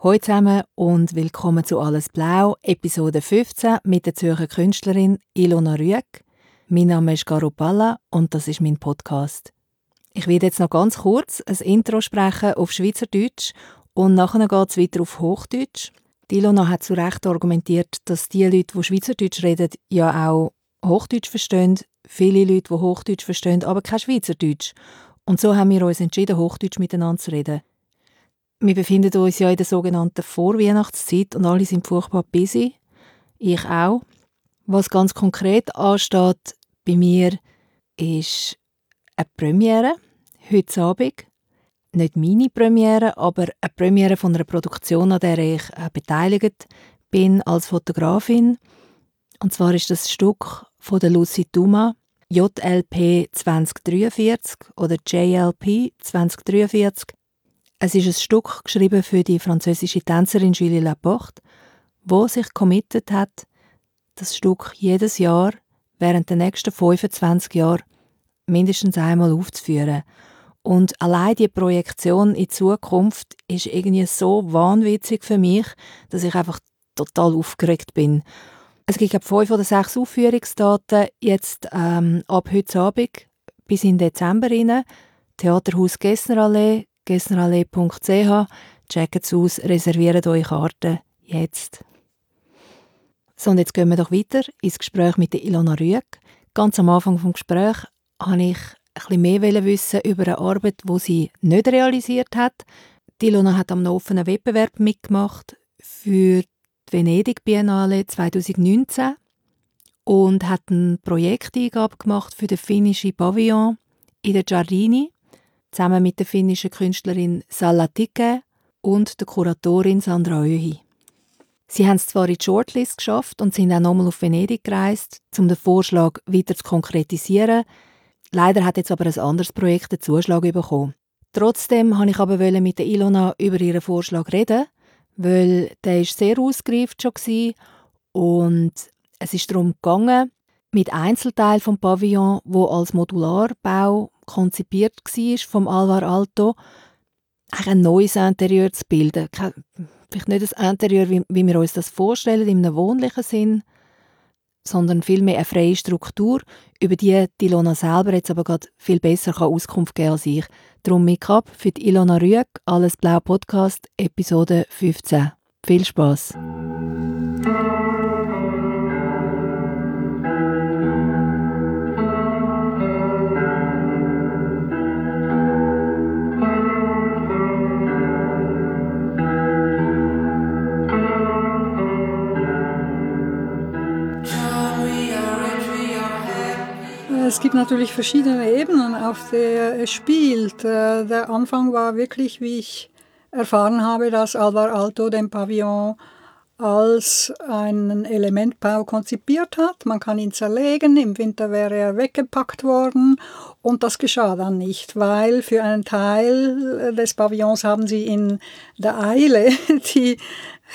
Hallo zusammen und willkommen zu Alles Blau, Episode 15 mit der Zürcher Künstlerin Ilona Rüegg. Mein Name ist Garo Palla und das ist mein Podcast. Ich werde jetzt noch ganz kurz ein Intro sprechen auf Schweizerdeutsch und nachher geht es weiter auf Hochdeutsch. Die Ilona hat zu Recht argumentiert, dass die Leute, die Schweizerdeutsch reden, ja auch Hochdeutsch verstehen. Viele Leute, die Hochdeutsch verstehen, aber kein Schweizerdeutsch. Und so haben wir uns entschieden, Hochdeutsch miteinander zu reden. Wir befinden uns ja in der sogenannten Vorweihnachtszeit und alle sind furchtbar busy. Ich auch. Was ganz konkret ansteht bei mir, ist eine Premiere heute Abend. Nicht meine Premiere, aber eine Premiere von einer Produktion, an der ich äh, beteiligt bin als Fotografin. Und zwar ist das Stück von der Lucy Duma, JLP 2043 oder JLP 2043 es ist ein Stück geschrieben für die französische Tänzerin Julie Laporte, wo sich committed hat, das Stück jedes Jahr während der nächsten 25 Jahre mindestens einmal aufzuführen. Und allein die Projektion in Zukunft ist irgendwie so wahnwitzig für mich, dass ich einfach total aufgeregt bin. Es gibt fünf oder sechs Aufführungsdaten jetzt ähm, ab heute Abend bis in Dezember rein. Theaterhaus Gessnerallee, gessnerallee.ch. Checkt es aus, reserviert eure Karten jetzt. So, und jetzt gehen wir doch weiter ins Gespräch mit Ilona Rüegg. Ganz am Anfang des Gesprächs wollte ich bisschen mehr wissen über eine Arbeit, die sie nicht realisiert hat. Die Ilona hat am offenen Wettbewerb mitgemacht für die Venedig Biennale 2019 und hat eine Projekteingabe gemacht für den finnischen Pavillon in der Giardini zusammen mit der finnischen Künstlerin Salla Tike und der Kuratorin Sandra Öhi. Sie haben es zwar in die Shortlist geschafft und sind auch nochmal auf Venedig gereist, um den Vorschlag weiter zu konkretisieren. Leider hat jetzt aber ein anderes Projekt den Zuschlag bekommen. Trotzdem wollte ich aber mit der Ilona über ihren Vorschlag reden, weil der ist sehr ausgereift schon war und es ist darum gegangen, mit Einzelteilen vom Pavillon, wo als Modularbau konzipiert war vom Alvar Alto, ein neues Interieur zu bilden. Vielleicht nicht das Interieur, wie, wir uns das vorstellen, einem wohnlichen Sinn, sondern vielmehr eine freie Struktur, über die, die Ilona selber jetzt aber gerade viel besser kann Auskunft geben als ich. Darum Make-up für die Ilona Rüegg, Alles Blau Podcast, Episode 15. Viel Spaß! Es gibt natürlich verschiedene Ebenen, auf der es spielt. Äh, der Anfang war wirklich, wie ich erfahren habe, dass Alvar Alto den Pavillon als einen Elementbau konzipiert hat. Man kann ihn zerlegen, im Winter wäre er weggepackt worden und das geschah dann nicht, weil für einen Teil des Pavillons haben sie in der Eile, die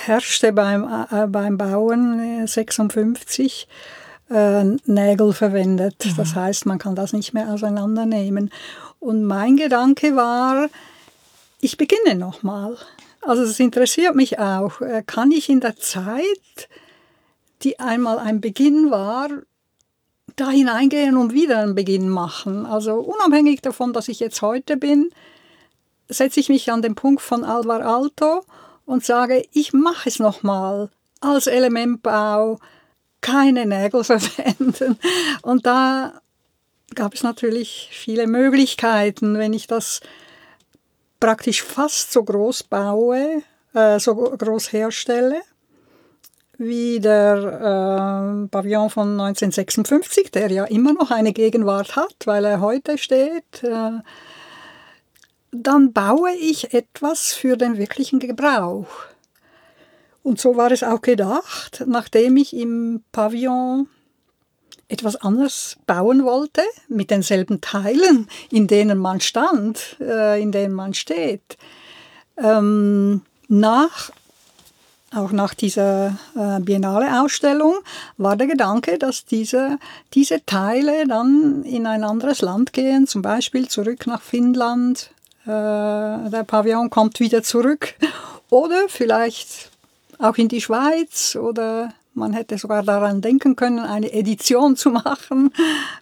herrschte beim, äh, beim Bauen 56, äh, Nägel verwendet. Mhm. Das heißt, man kann das nicht mehr auseinandernehmen. Und mein Gedanke war, ich beginne nochmal. Also es interessiert mich auch, äh, kann ich in der Zeit, die einmal ein Beginn war, da hineingehen und wieder einen Beginn machen. Also unabhängig davon, dass ich jetzt heute bin, setze ich mich an den Punkt von Alvar Alto und sage, ich mache es nochmal als Elementbau, keine Nägel verwenden. Und da gab es natürlich viele Möglichkeiten, wenn ich das praktisch fast so groß baue, äh, so groß herstelle, wie der äh, Pavillon von 1956, der ja immer noch eine Gegenwart hat, weil er heute steht. Äh, dann baue ich etwas für den wirklichen Gebrauch. Und so war es auch gedacht, nachdem ich im Pavillon etwas anderes bauen wollte, mit denselben Teilen, in denen man stand, äh, in denen man steht. Ähm, nach, auch nach dieser äh, Biennale-Ausstellung war der Gedanke, dass diese, diese Teile dann in ein anderes Land gehen, zum Beispiel zurück nach Finnland. Äh, der Pavillon kommt wieder zurück Oder vielleicht auch in die Schweiz oder man hätte sogar daran denken können, eine Edition zu machen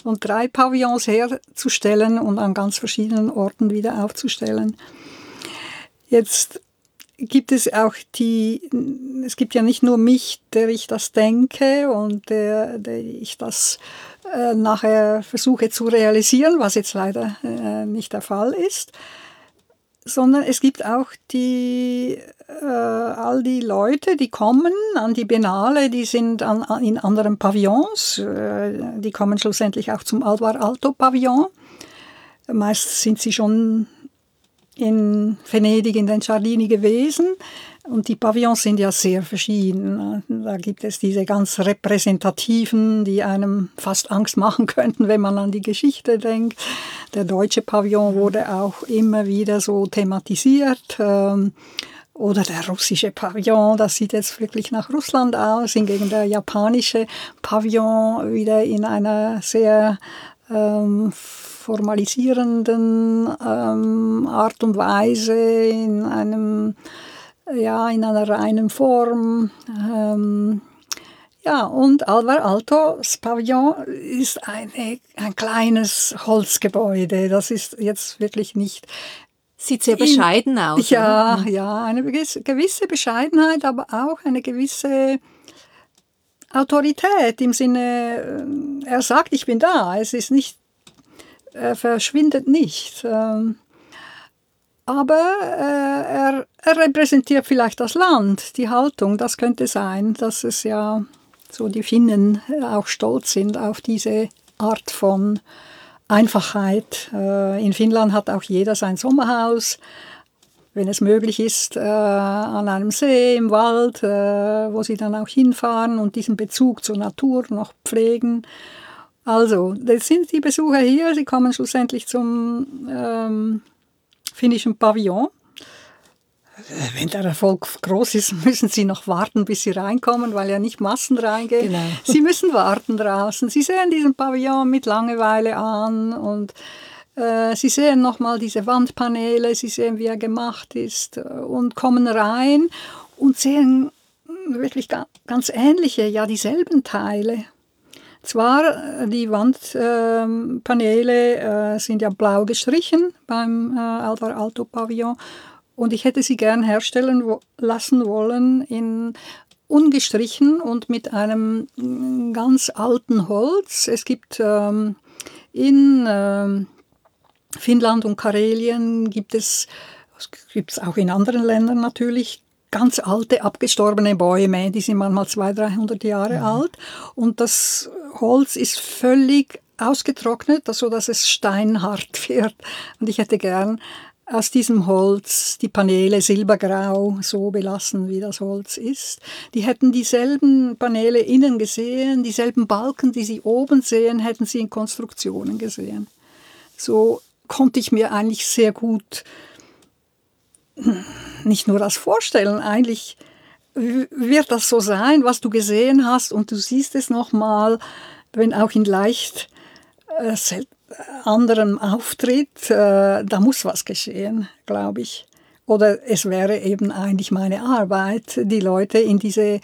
und drei Pavillons herzustellen und an ganz verschiedenen Orten wieder aufzustellen. Jetzt gibt es auch die, es gibt ja nicht nur mich, der ich das denke und der, der ich das äh, nachher versuche zu realisieren, was jetzt leider äh, nicht der Fall ist, sondern es gibt auch die, äh, all die Leute, die kommen an die Biennale, die sind an, in anderen Pavillons, äh, die kommen schlussendlich auch zum Alvar Alto Pavillon. Meist sind sie schon in Venedig in den Giardini gewesen. Und die Pavillons sind ja sehr verschieden. Da gibt es diese ganz repräsentativen, die einem fast Angst machen könnten, wenn man an die Geschichte denkt. Der deutsche Pavillon wurde auch immer wieder so thematisiert. Ähm, oder der russische Pavillon, das sieht jetzt wirklich nach Russland aus, hingegen der japanische Pavillon wieder in einer sehr ähm, formalisierenden ähm, Art und Weise, in einem ja, in einer reinen Form. Ähm, ja, und Alvar Altos Pavillon ist eine, ein kleines Holzgebäude. Das ist jetzt wirklich nicht. Sieht sehr bescheiden aus. Ja, oder? ja, eine gewisse Bescheidenheit, aber auch eine gewisse Autorität im Sinne, äh, er sagt, ich bin da. Es ist nicht, er verschwindet nicht. Ähm, aber äh, er, er, repräsentiert vielleicht das Land, die Haltung. Das könnte sein, dass es ja so die Finnen auch stolz sind auf diese Art von Einfachheit. Äh, in Finnland hat auch jeder sein Sommerhaus, wenn es möglich ist, äh, an einem See, im Wald, äh, wo sie dann auch hinfahren und diesen Bezug zur Natur noch pflegen. Also, das sind die Besucher hier, sie kommen schlussendlich zum ähm, finnischen Pavillon. Äh, wenn der Erfolg groß ist, müssen Sie noch warten, bis Sie reinkommen, weil ja nicht Massen reingehen. Genau. Sie müssen warten draußen. Sie sehen diesen Pavillon mit Langeweile an und äh, Sie sehen nochmal diese Wandpaneele, Sie sehen, wie er gemacht ist äh, und kommen rein und sehen wirklich ganz ähnliche, ja dieselben Teile. Zwar, äh, die Wandpaneele äh, sind ja blau gestrichen beim äh, Alvar Alto Pavillon und ich hätte sie gern herstellen wo lassen wollen in ungestrichen und mit einem mm, ganz alten Holz. Es gibt ähm, in ähm, Finnland und Karelien gibt es, gibt es auch in anderen Ländern natürlich, ganz alte, abgestorbene Bäume, die sind manchmal 200, 300 Jahre mhm. alt. Und das Holz ist völlig ausgetrocknet, sodass es steinhart wird. Und ich hätte gern aus diesem Holz die Paneele silbergrau so belassen, wie das Holz ist. Die hätten dieselben Paneele innen gesehen, dieselben Balken, die sie oben sehen, hätten sie in Konstruktionen gesehen. So konnte ich mir eigentlich sehr gut nicht nur das Vorstellen, eigentlich wird das so sein, was du gesehen hast und du siehst es nochmal, wenn auch in leicht äh, anderem Auftritt, äh, da muss was geschehen, glaube ich. Oder es wäre eben eigentlich meine Arbeit, die Leute in, diese,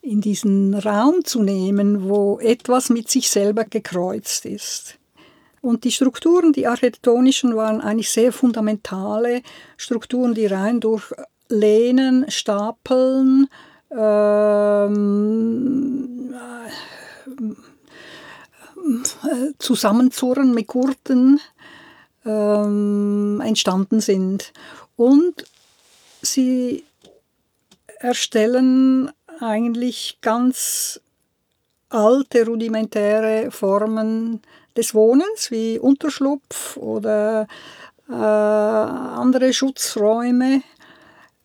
in diesen Raum zu nehmen, wo etwas mit sich selber gekreuzt ist. Und die Strukturen, die architektonischen, waren eigentlich sehr fundamentale Strukturen, die rein durch Lehnen, Stapeln, ähm, äh, Zusammenzurren mit Gurten ähm, entstanden sind. Und sie erstellen eigentlich ganz alte, rudimentäre Formen des Wohnens, wie Unterschlupf oder äh, andere Schutzräume,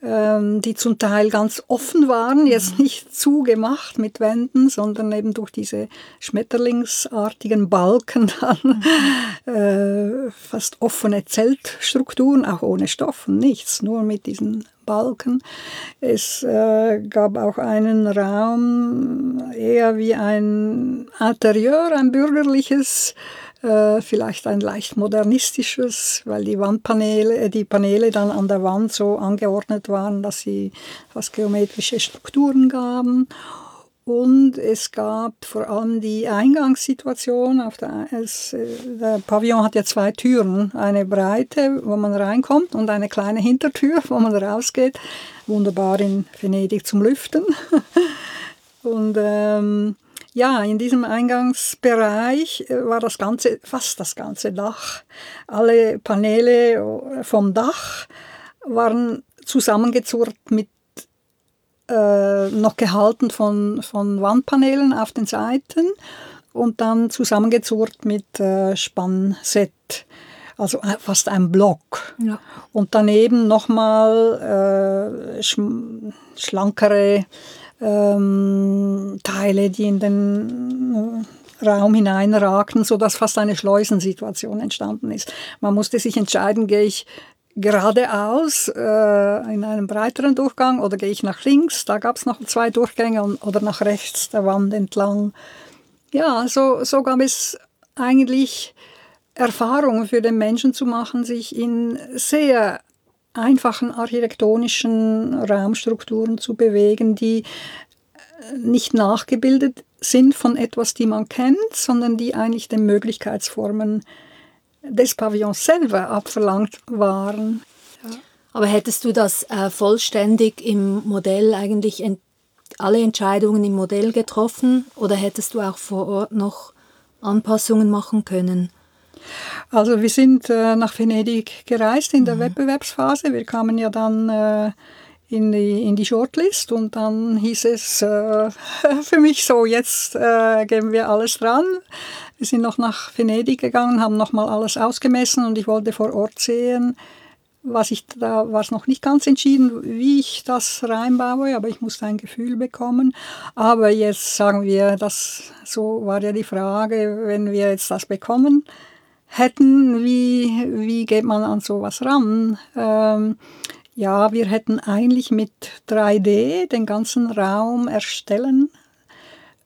die zum Teil ganz offen waren, jetzt mhm. nicht zugemacht mit Wänden, sondern eben durch diese schmetterlingsartigen Balken dann mhm. äh, fast offene Zeltstrukturen, auch ohne Stoffen, nichts, nur mit diesen Balken. Es äh, gab auch einen Raum, eher wie ein Interieur, ein bürgerliches äh, vielleicht ein leicht modernistisches, weil die Wandpaneele, äh, die Paneele dann an der Wand so angeordnet waren, dass sie fast geometrische Strukturen gaben. Und es gab vor allem die Eingangssituation. Auf der, es, äh, der Pavillon hat ja zwei Türen. Eine breite, wo man reinkommt, und eine kleine Hintertür, wo man rausgeht. Wunderbar in Venedig zum Lüften. und ähm, ja, in diesem Eingangsbereich äh, war das ganze, fast das ganze Dach. Alle Paneele äh, vom Dach waren zusammengezurrt mit äh, noch gehalten von, von Wandpanelen auf den Seiten und dann zusammengezurrt mit äh, Spannset, also fast ein Block. Ja. Und daneben nochmal äh, sch schlankere ähm, Teile, die in den äh, Raum hineinragten, sodass fast eine Schleusensituation entstanden ist. Man musste sich entscheiden, gehe ich geradeaus äh, in einem breiteren Durchgang oder gehe ich nach links, da gab es noch zwei Durchgänge und, oder nach rechts der Wand entlang. Ja, so, so gab es eigentlich Erfahrungen für den Menschen zu machen, sich in sehr einfachen architektonischen Raumstrukturen zu bewegen, die äh, nicht nachgebildet sind von etwas, die man kennt, sondern die eigentlich den Möglichkeitsformen des Pavillons selber abverlangt waren. Ja. Aber hättest du das äh, vollständig im Modell eigentlich ent alle Entscheidungen im Modell getroffen oder hättest du auch vor Ort noch Anpassungen machen können? Also wir sind äh, nach Venedig gereist in der mhm. Wettbewerbsphase. Wir kamen ja dann äh, in, die, in die Shortlist und dann hieß es äh, für mich so, jetzt äh, geben wir alles dran. Wir sind noch nach Venedig gegangen, haben nochmal alles ausgemessen und ich wollte vor Ort sehen, was ich, da war es noch nicht ganz entschieden, wie ich das reinbaue, aber ich musste ein Gefühl bekommen. Aber jetzt sagen wir, das, so war ja die Frage, wenn wir jetzt das bekommen, hätten, wie, wie geht man an sowas ran? Ähm, ja, wir hätten eigentlich mit 3D den ganzen Raum erstellen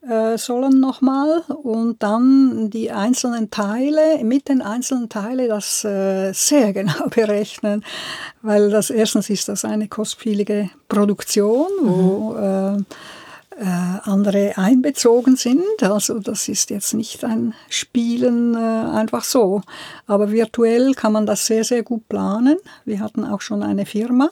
äh, sollen nochmal und dann die einzelnen Teile, mit den einzelnen Teilen das äh, sehr genau berechnen, weil das erstens ist das eine kostspielige Produktion, wo mhm. äh, andere einbezogen sind. Also das ist jetzt nicht ein Spielen äh, einfach so. Aber virtuell kann man das sehr, sehr gut planen. Wir hatten auch schon eine Firma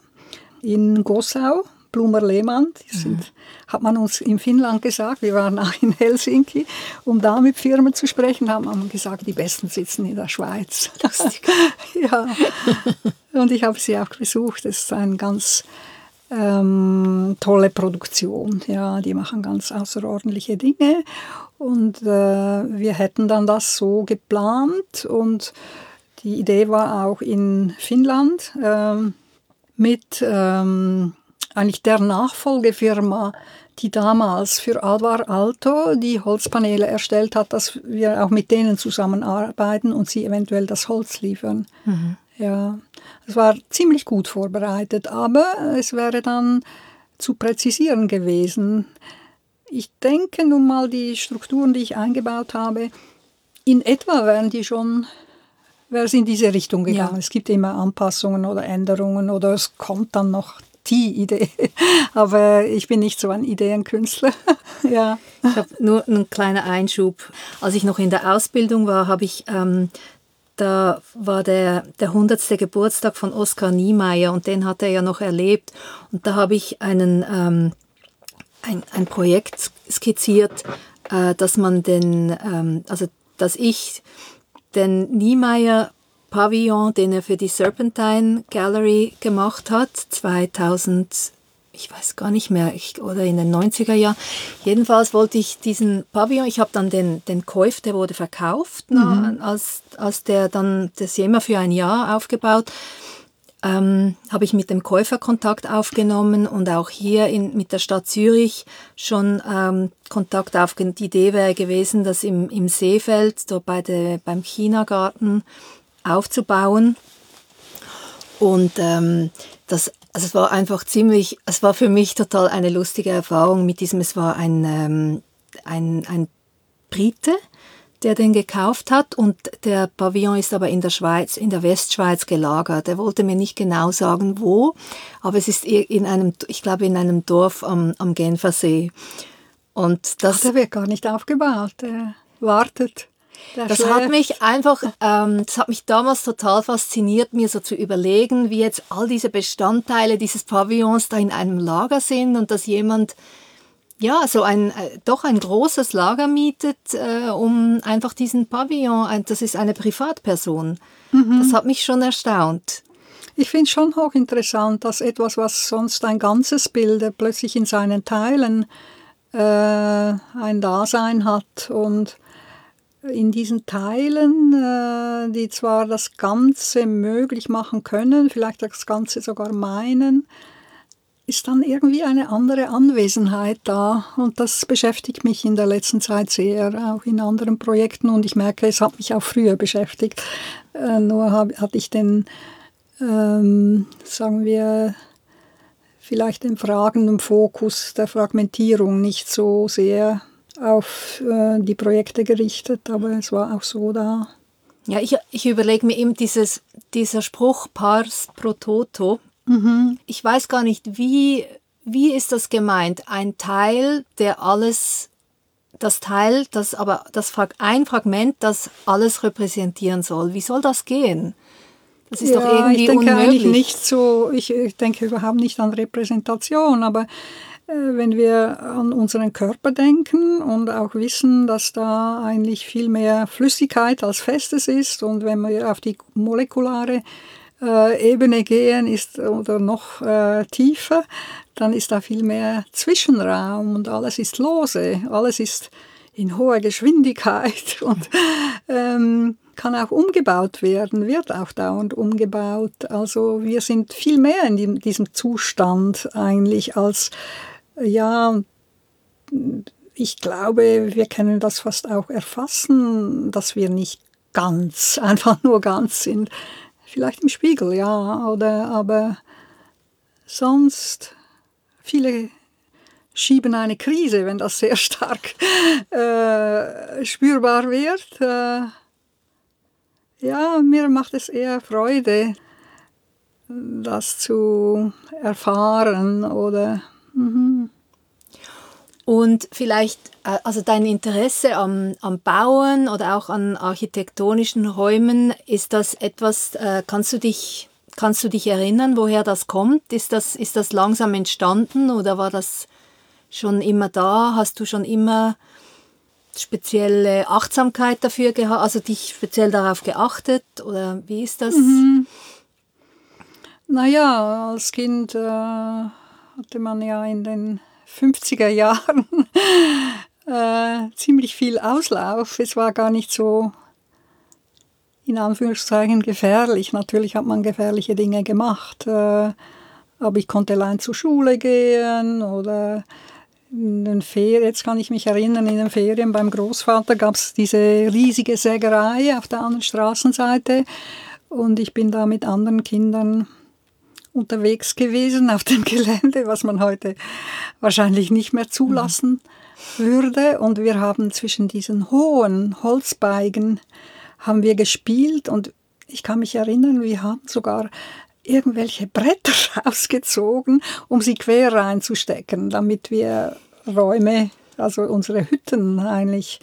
in Gossau, Blumer Lehmann, sind, mhm. hat man uns in Finnland gesagt, wir waren auch in Helsinki, um da mit Firmen zu sprechen, haben wir gesagt, die Besten sitzen in der Schweiz. ja. Und ich habe sie auch besucht, das ist ein ganz ähm, tolle Produktion. Ja, die machen ganz außerordentliche Dinge. Und äh, wir hätten dann das so geplant. Und die Idee war auch in Finnland äh, mit ähm, eigentlich der Nachfolgefirma, die damals für Alvar Alto die Holzpaneele erstellt hat, dass wir auch mit denen zusammenarbeiten und sie eventuell das Holz liefern. Mhm. Ja, es war ziemlich gut vorbereitet, aber es wäre dann zu präzisieren gewesen. Ich denke nun mal, die Strukturen, die ich eingebaut habe, in etwa wären die schon wäre es in diese Richtung gegangen. Ja. Es gibt immer Anpassungen oder Änderungen oder es kommt dann noch die Idee. Aber ich bin nicht so ein Ideenkünstler. ja. Ich habe nur einen kleinen Einschub. Als ich noch in der Ausbildung war, habe ich ähm, da war der, der 100. Geburtstag von Oskar Niemeyer und den hat er ja noch erlebt. Und da habe ich einen, ähm, ein, ein Projekt skizziert, äh, dass man den, ähm, also dass ich den Niemeyer Pavillon, den er für die Serpentine Gallery gemacht hat, 2000 ich weiß gar nicht mehr, ich, oder in den 90er Jahren. Jedenfalls wollte ich diesen Pavillon, ich habe dann den, den Käuf, der wurde verkauft, mhm. na, als, als der dann das immer für ein Jahr aufgebaut, ähm, habe ich mit dem Käufer Kontakt aufgenommen und auch hier in, mit der Stadt Zürich schon ähm, Kontakt aufgenommen. Die Idee wäre gewesen, das im, im Seefeld, dort bei der, beim Chinagarten aufzubauen. Und ähm, das also es war einfach ziemlich, es war für mich total eine lustige Erfahrung mit diesem, es war ein, ähm, ein, ein Brite, der den gekauft hat und der Pavillon ist aber in der Schweiz, in der Westschweiz gelagert. Er wollte mir nicht genau sagen, wo, aber es ist in einem, ich glaube, in einem Dorf am, am Genfersee. Und das, Ach, der wird gar nicht aufgebaut, der wartet. Der das hat mich einfach, ähm, das hat mich damals total fasziniert, mir so zu überlegen, wie jetzt all diese Bestandteile dieses Pavillons da in einem Lager sind und dass jemand ja, so ein äh, doch ein großes Lager mietet, äh, um einfach diesen Pavillon, ein, das ist eine Privatperson. Mhm. Das hat mich schon erstaunt. Ich finde es schon hochinteressant, dass etwas, was sonst ein ganzes Bild plötzlich in seinen Teilen äh, ein Dasein hat und in diesen Teilen, äh, die zwar das Ganze möglich machen können, vielleicht das Ganze sogar meinen, ist dann irgendwie eine andere Anwesenheit da. Und das beschäftigt mich in der letzten Zeit sehr, auch in anderen Projekten. Und ich merke, es hat mich auch früher beschäftigt. Äh, nur hatte ich den, ähm, sagen wir, vielleicht den fragenden Fokus der Fragmentierung nicht so sehr auf äh, die Projekte gerichtet, aber es war auch so da. Ja, ich, ich überlege mir eben dieses, dieser Spruch Pars pro Toto, Mhm. Ich weiß gar nicht, wie, wie ist das gemeint? Ein Teil, der alles, das Teil, das aber das ein Fragment, das alles repräsentieren soll. Wie soll das gehen? Das ist ja, doch irgendwie ich denke unmöglich. eigentlich nicht so, ich, ich denke überhaupt nicht an Repräsentation, aber wenn wir an unseren Körper denken und auch wissen, dass da eigentlich viel mehr Flüssigkeit als Festes ist und wenn wir auf die molekulare äh, Ebene gehen ist oder noch äh, tiefer, dann ist da viel mehr Zwischenraum und alles ist lose, alles ist in hoher Geschwindigkeit und ähm, kann auch umgebaut werden, wird auch dauernd umgebaut. Also wir sind viel mehr in diesem Zustand eigentlich als, ja, ich glaube, wir können das fast auch erfassen, dass wir nicht ganz, einfach nur ganz sind. Vielleicht im Spiegel, ja, oder aber sonst viele schieben eine Krise, wenn das sehr stark äh, spürbar wird. Äh, ja, mir macht es eher Freude, das zu erfahren oder. Mhm. Und vielleicht, äh, also dein Interesse am, am Bauen oder auch an architektonischen Räumen, ist das etwas, äh, kannst du dich, kannst du dich erinnern, woher das kommt? Ist das, ist das langsam entstanden oder war das schon immer da? Hast du schon immer spezielle Achtsamkeit dafür gehabt, also dich speziell darauf geachtet oder wie ist das? Mhm. Naja, als Kind äh, hatte man ja in den 50er Jahren äh, ziemlich viel Auslauf. Es war gar nicht so in Anführungszeichen gefährlich. Natürlich hat man gefährliche Dinge gemacht, äh, aber ich konnte allein zur Schule gehen oder in den Ferien, jetzt kann ich mich erinnern, in den Ferien beim Großvater gab es diese riesige Sägerei auf der anderen Straßenseite und ich bin da mit anderen Kindern unterwegs gewesen auf dem Gelände, was man heute wahrscheinlich nicht mehr zulassen würde. Und wir haben zwischen diesen hohen Holzbeigen haben wir gespielt und ich kann mich erinnern, wir haben sogar irgendwelche Bretter rausgezogen, um sie quer reinzustecken, damit wir Räume, also unsere Hütten eigentlich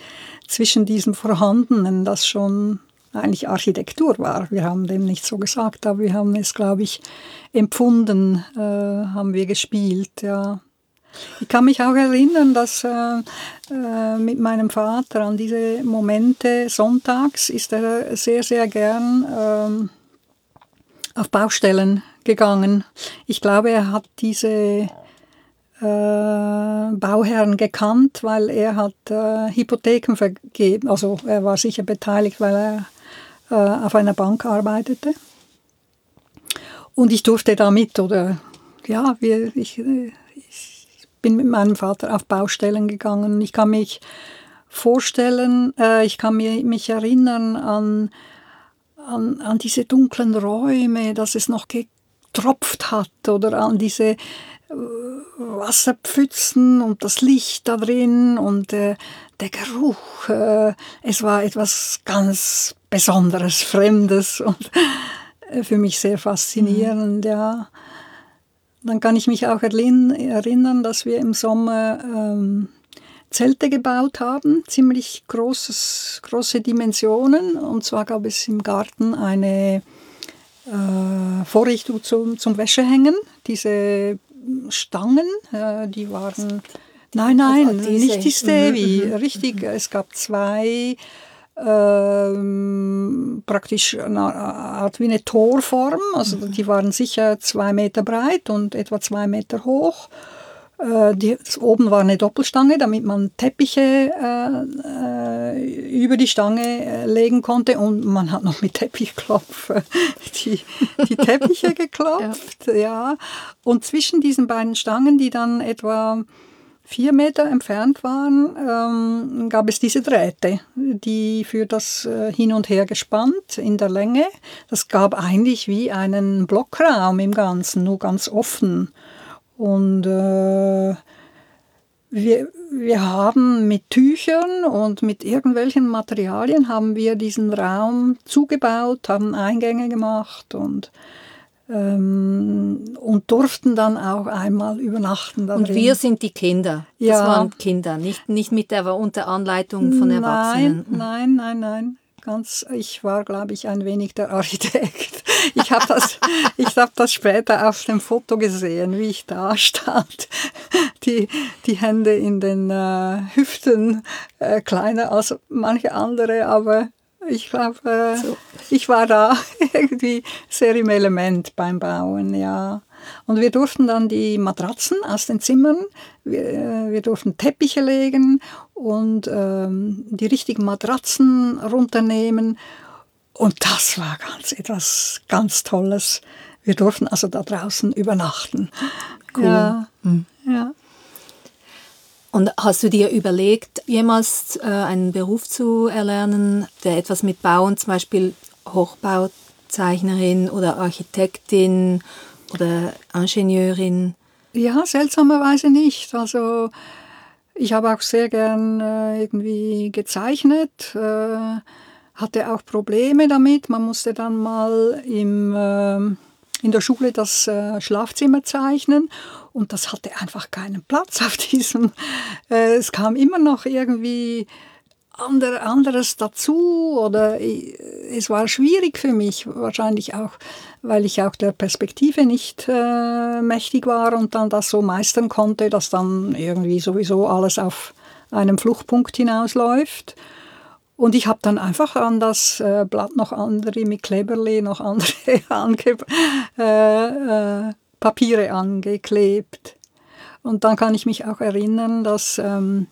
zwischen diesen vorhandenen, das schon eigentlich Architektur war. Wir haben dem nicht so gesagt, aber wir haben es, glaube ich, empfunden, äh, haben wir gespielt, ja. Ich kann mich auch erinnern, dass äh, äh, mit meinem Vater an diese Momente sonntags ist er sehr, sehr gern ähm, auf Baustellen gegangen. Ich glaube, er hat diese äh, Bauherren gekannt, weil er hat äh, Hypotheken vergeben. Also er war sicher beteiligt, weil er äh, auf einer Bank arbeitete. Und ich durfte da mit, oder ja, wir, ich, ich bin mit meinem Vater auf Baustellen gegangen. Ich kann mich vorstellen, äh, ich kann mir, mich erinnern an, an, an diese dunklen Räume, dass es noch getropft hat oder an diese äh, Wasserpfützen und das Licht da drin und äh, der Geruch, äh, es war etwas ganz Besonderes, Fremdes und äh, für mich sehr faszinierend, mhm. ja. Dann kann ich mich auch erinnern, dass wir im Sommer ähm, Zelte gebaut haben, ziemlich großes, große Dimensionen. Und zwar gab es im Garten eine äh, Vorrichtung zum, zum Wäschehängen. Diese Stangen, äh, die waren. Nein, nein, nicht die Stevi. Mhm, mhm, Richtig, es gab zwei ähm, praktisch eine Art wie eine Torform. Also mhm. die waren sicher zwei Meter breit und etwa zwei Meter hoch. Äh, die, oben war eine Doppelstange, damit man Teppiche äh, äh, über die Stange äh, legen konnte und man hat noch mit Teppichklopf die, die Teppiche geklopft. ja. ja. Und zwischen diesen beiden Stangen, die dann etwa vier Meter entfernt waren, ähm, gab es diese Drähte, die für das äh, Hin und Her gespannt in der Länge. Das gab eigentlich wie einen Blockraum im Ganzen, nur ganz offen. Und äh, wir, wir haben mit Tüchern und mit irgendwelchen Materialien haben wir diesen Raum zugebaut, haben Eingänge gemacht und ähm, und durften dann auch einmal übernachten. Darin. Und wir sind die Kinder. Das ja. waren Kinder, nicht, nicht mit der unter Anleitung von Erwachsenen. Nein, nein, nein, nein. Ganz, ich war, glaube ich, ein wenig der Architekt. Ich habe das, ich hab das später auf dem Foto gesehen, wie ich da stand. Die, die Hände in den äh, Hüften, äh, kleiner als manche andere, aber ich glaube, äh, so. ich war da irgendwie sehr im Element beim Bauen, ja. Und wir durften dann die Matratzen aus den Zimmern, wir, äh, wir durften Teppiche legen und ähm, die richtigen Matratzen runternehmen. Und das war ganz etwas ganz Tolles. Wir durften also da draußen übernachten. Cool. Ja, mhm. ja. Und hast du dir überlegt, jemals äh, einen Beruf zu erlernen, der etwas mit Bauen, zum Beispiel Hochbauzeichnerin oder Architektin oder Ingenieurin? Ja, seltsamerweise nicht. Also ich habe auch sehr gern äh, irgendwie gezeichnet, äh, hatte auch Probleme damit. Man musste dann mal im, äh, in der Schule das Schlafzimmer zeichnen und das hatte einfach keinen Platz auf diesem. Äh, es kam immer noch irgendwie ander, anderes dazu oder es war schwierig für mich, wahrscheinlich auch, weil ich auch der Perspektive nicht äh, mächtig war und dann das so meistern konnte, dass dann irgendwie sowieso alles auf einem Fluchtpunkt hinausläuft. Und ich habe dann einfach an das äh, Blatt noch andere mit Kleberli, noch andere ange äh, äh, Papiere angeklebt. Und dann kann ich mich auch erinnern, dass ähm,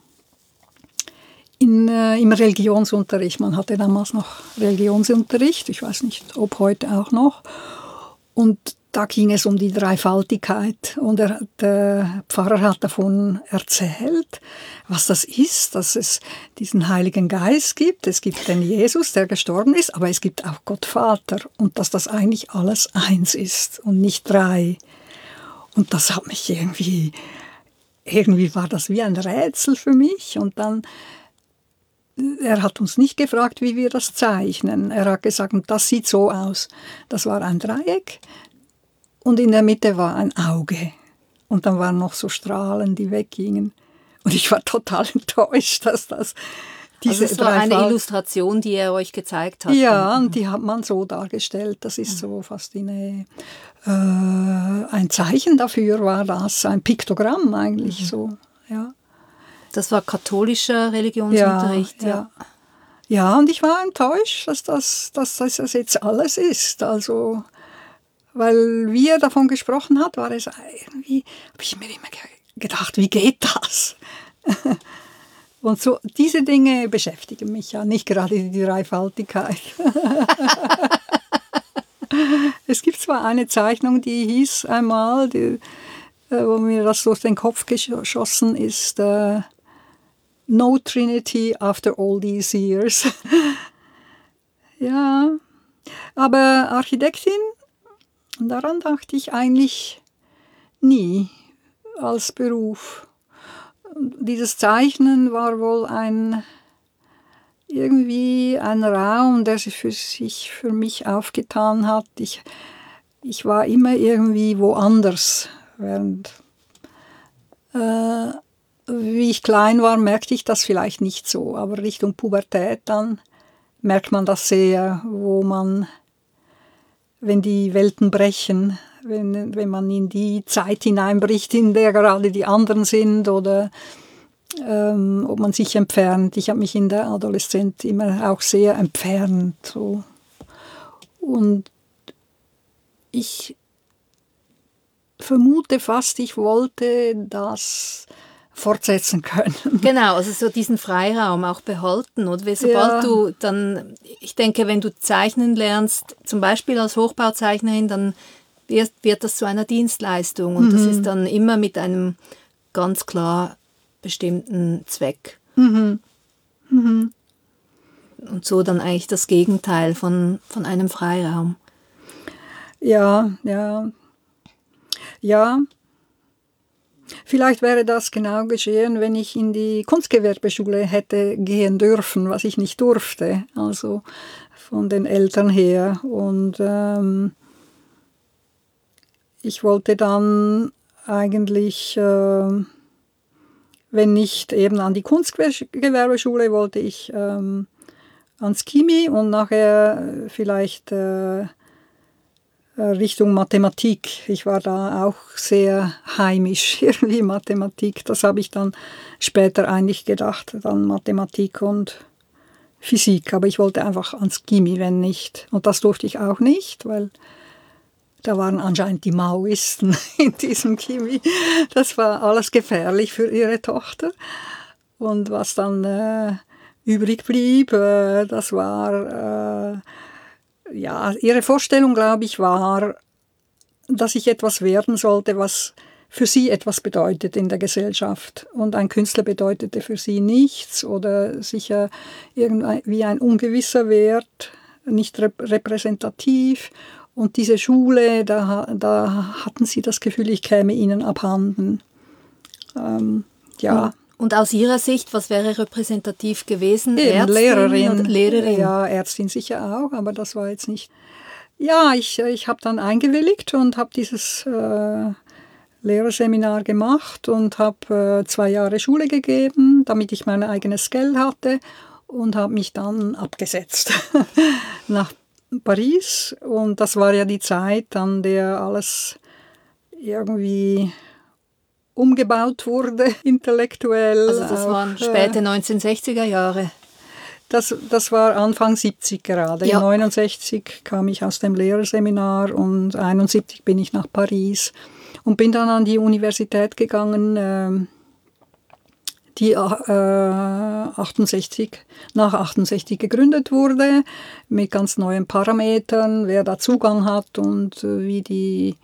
in, äh, im Religionsunterricht, man hatte damals noch Religionsunterricht, ich weiß nicht, ob heute auch noch, und da ging es um die Dreifaltigkeit und er, der Pfarrer hat davon erzählt, was das ist, dass es diesen Heiligen Geist gibt, es gibt den Jesus, der gestorben ist, aber es gibt auch Gott Vater und dass das eigentlich alles eins ist und nicht drei. Und das hat mich irgendwie, irgendwie war das wie ein Rätsel für mich und dann er hat uns nicht gefragt, wie wir das zeichnen. Er hat gesagt, das sieht so aus. Das war ein Dreieck und in der Mitte war ein Auge. Und dann waren noch so Strahlen, die weggingen. Und ich war total enttäuscht, dass das diese also es war eine Illustration, die er euch gezeigt hat. Ja, und die hat man so dargestellt. Das ist so fast eine, äh, ein Zeichen dafür war das, ein Piktogramm eigentlich mhm. so. Ja. Das war katholischer Religionsunterricht. Ja, ja. ja. und ich war enttäuscht, dass das, dass das jetzt alles ist. Also, weil wie er davon gesprochen hat, war es irgendwie, habe ich mir immer gedacht, wie geht das? Und so, diese Dinge beschäftigen mich ja, nicht gerade die Dreifaltigkeit. es gibt zwar eine Zeichnung, die hieß einmal, die, äh, wo mir das durch den Kopf geschossen ist, äh, No Trinity after all these years. ja, aber Architektin, daran dachte ich eigentlich nie als Beruf. dieses Zeichnen war wohl ein irgendwie ein Raum, der sich für, sich für mich aufgetan hat. Ich, ich war immer irgendwie woanders. Während, äh, wie ich klein war, merkte ich das vielleicht nicht so, aber Richtung Pubertät dann merkt man das sehr, wo man, wenn die Welten brechen, wenn, wenn man in die Zeit hineinbricht, in der gerade die anderen sind oder ähm, ob man sich entfernt. Ich habe mich in der Adoleszenz immer auch sehr entfernt. So. Und ich vermute fast, ich wollte das fortsetzen können. Genau, also so diesen Freiraum auch behalten. Oder sobald ja. du dann, ich denke, wenn du zeichnen lernst, zum Beispiel als Hochbauzeichnerin, dann wird, wird das zu einer Dienstleistung und mhm. das ist dann immer mit einem ganz klar bestimmten Zweck. Mhm. Mhm. Und so dann eigentlich das Gegenteil von, von einem Freiraum. Ja, ja. Ja. Vielleicht wäre das genau geschehen, wenn ich in die Kunstgewerbeschule hätte gehen dürfen, was ich nicht durfte. Also von den Eltern her. Und ähm, ich wollte dann eigentlich, äh, wenn nicht eben an die Kunstgewerbeschule, wollte ich ähm, ans Chemie und nachher vielleicht äh, Richtung Mathematik. Ich war da auch sehr heimisch, irgendwie Mathematik. Das habe ich dann später eigentlich gedacht, dann Mathematik und Physik. Aber ich wollte einfach ans Chemie, wenn nicht. Und das durfte ich auch nicht, weil da waren anscheinend die Maoisten in diesem Chemie. Das war alles gefährlich für ihre Tochter. Und was dann äh, übrig blieb, äh, das war, äh, ja, ihre Vorstellung, glaube ich, war, dass ich etwas werden sollte, was für sie etwas bedeutet in der Gesellschaft. Und ein Künstler bedeutete für sie nichts oder sicher irgendwie ein ungewisser Wert, nicht repräsentativ. Und diese Schule, da, da hatten sie das Gefühl, ich käme ihnen abhanden. Ähm, ja. Und aus Ihrer Sicht, was wäre repräsentativ gewesen? Eben, Ärztin Lehrerin. Lehrerin. Ja, Ärztin sicher auch, aber das war jetzt nicht. Ja, ich, ich habe dann eingewilligt und habe dieses äh, Lehrerseminar gemacht und habe äh, zwei Jahre Schule gegeben, damit ich mein eigenes Geld hatte und habe mich dann abgesetzt nach Paris und das war ja die Zeit, an der alles irgendwie umgebaut wurde, intellektuell. Also das auch, waren späte äh, 1960er Jahre. Das, das war Anfang 70 gerade. Ja. 69 kam ich aus dem Lehrerseminar und 71 bin ich nach Paris und bin dann an die Universität gegangen. Äh, die äh, 68, nach 68 gegründet wurde, mit ganz neuen Parametern, wer da Zugang hat und äh, wie die äh,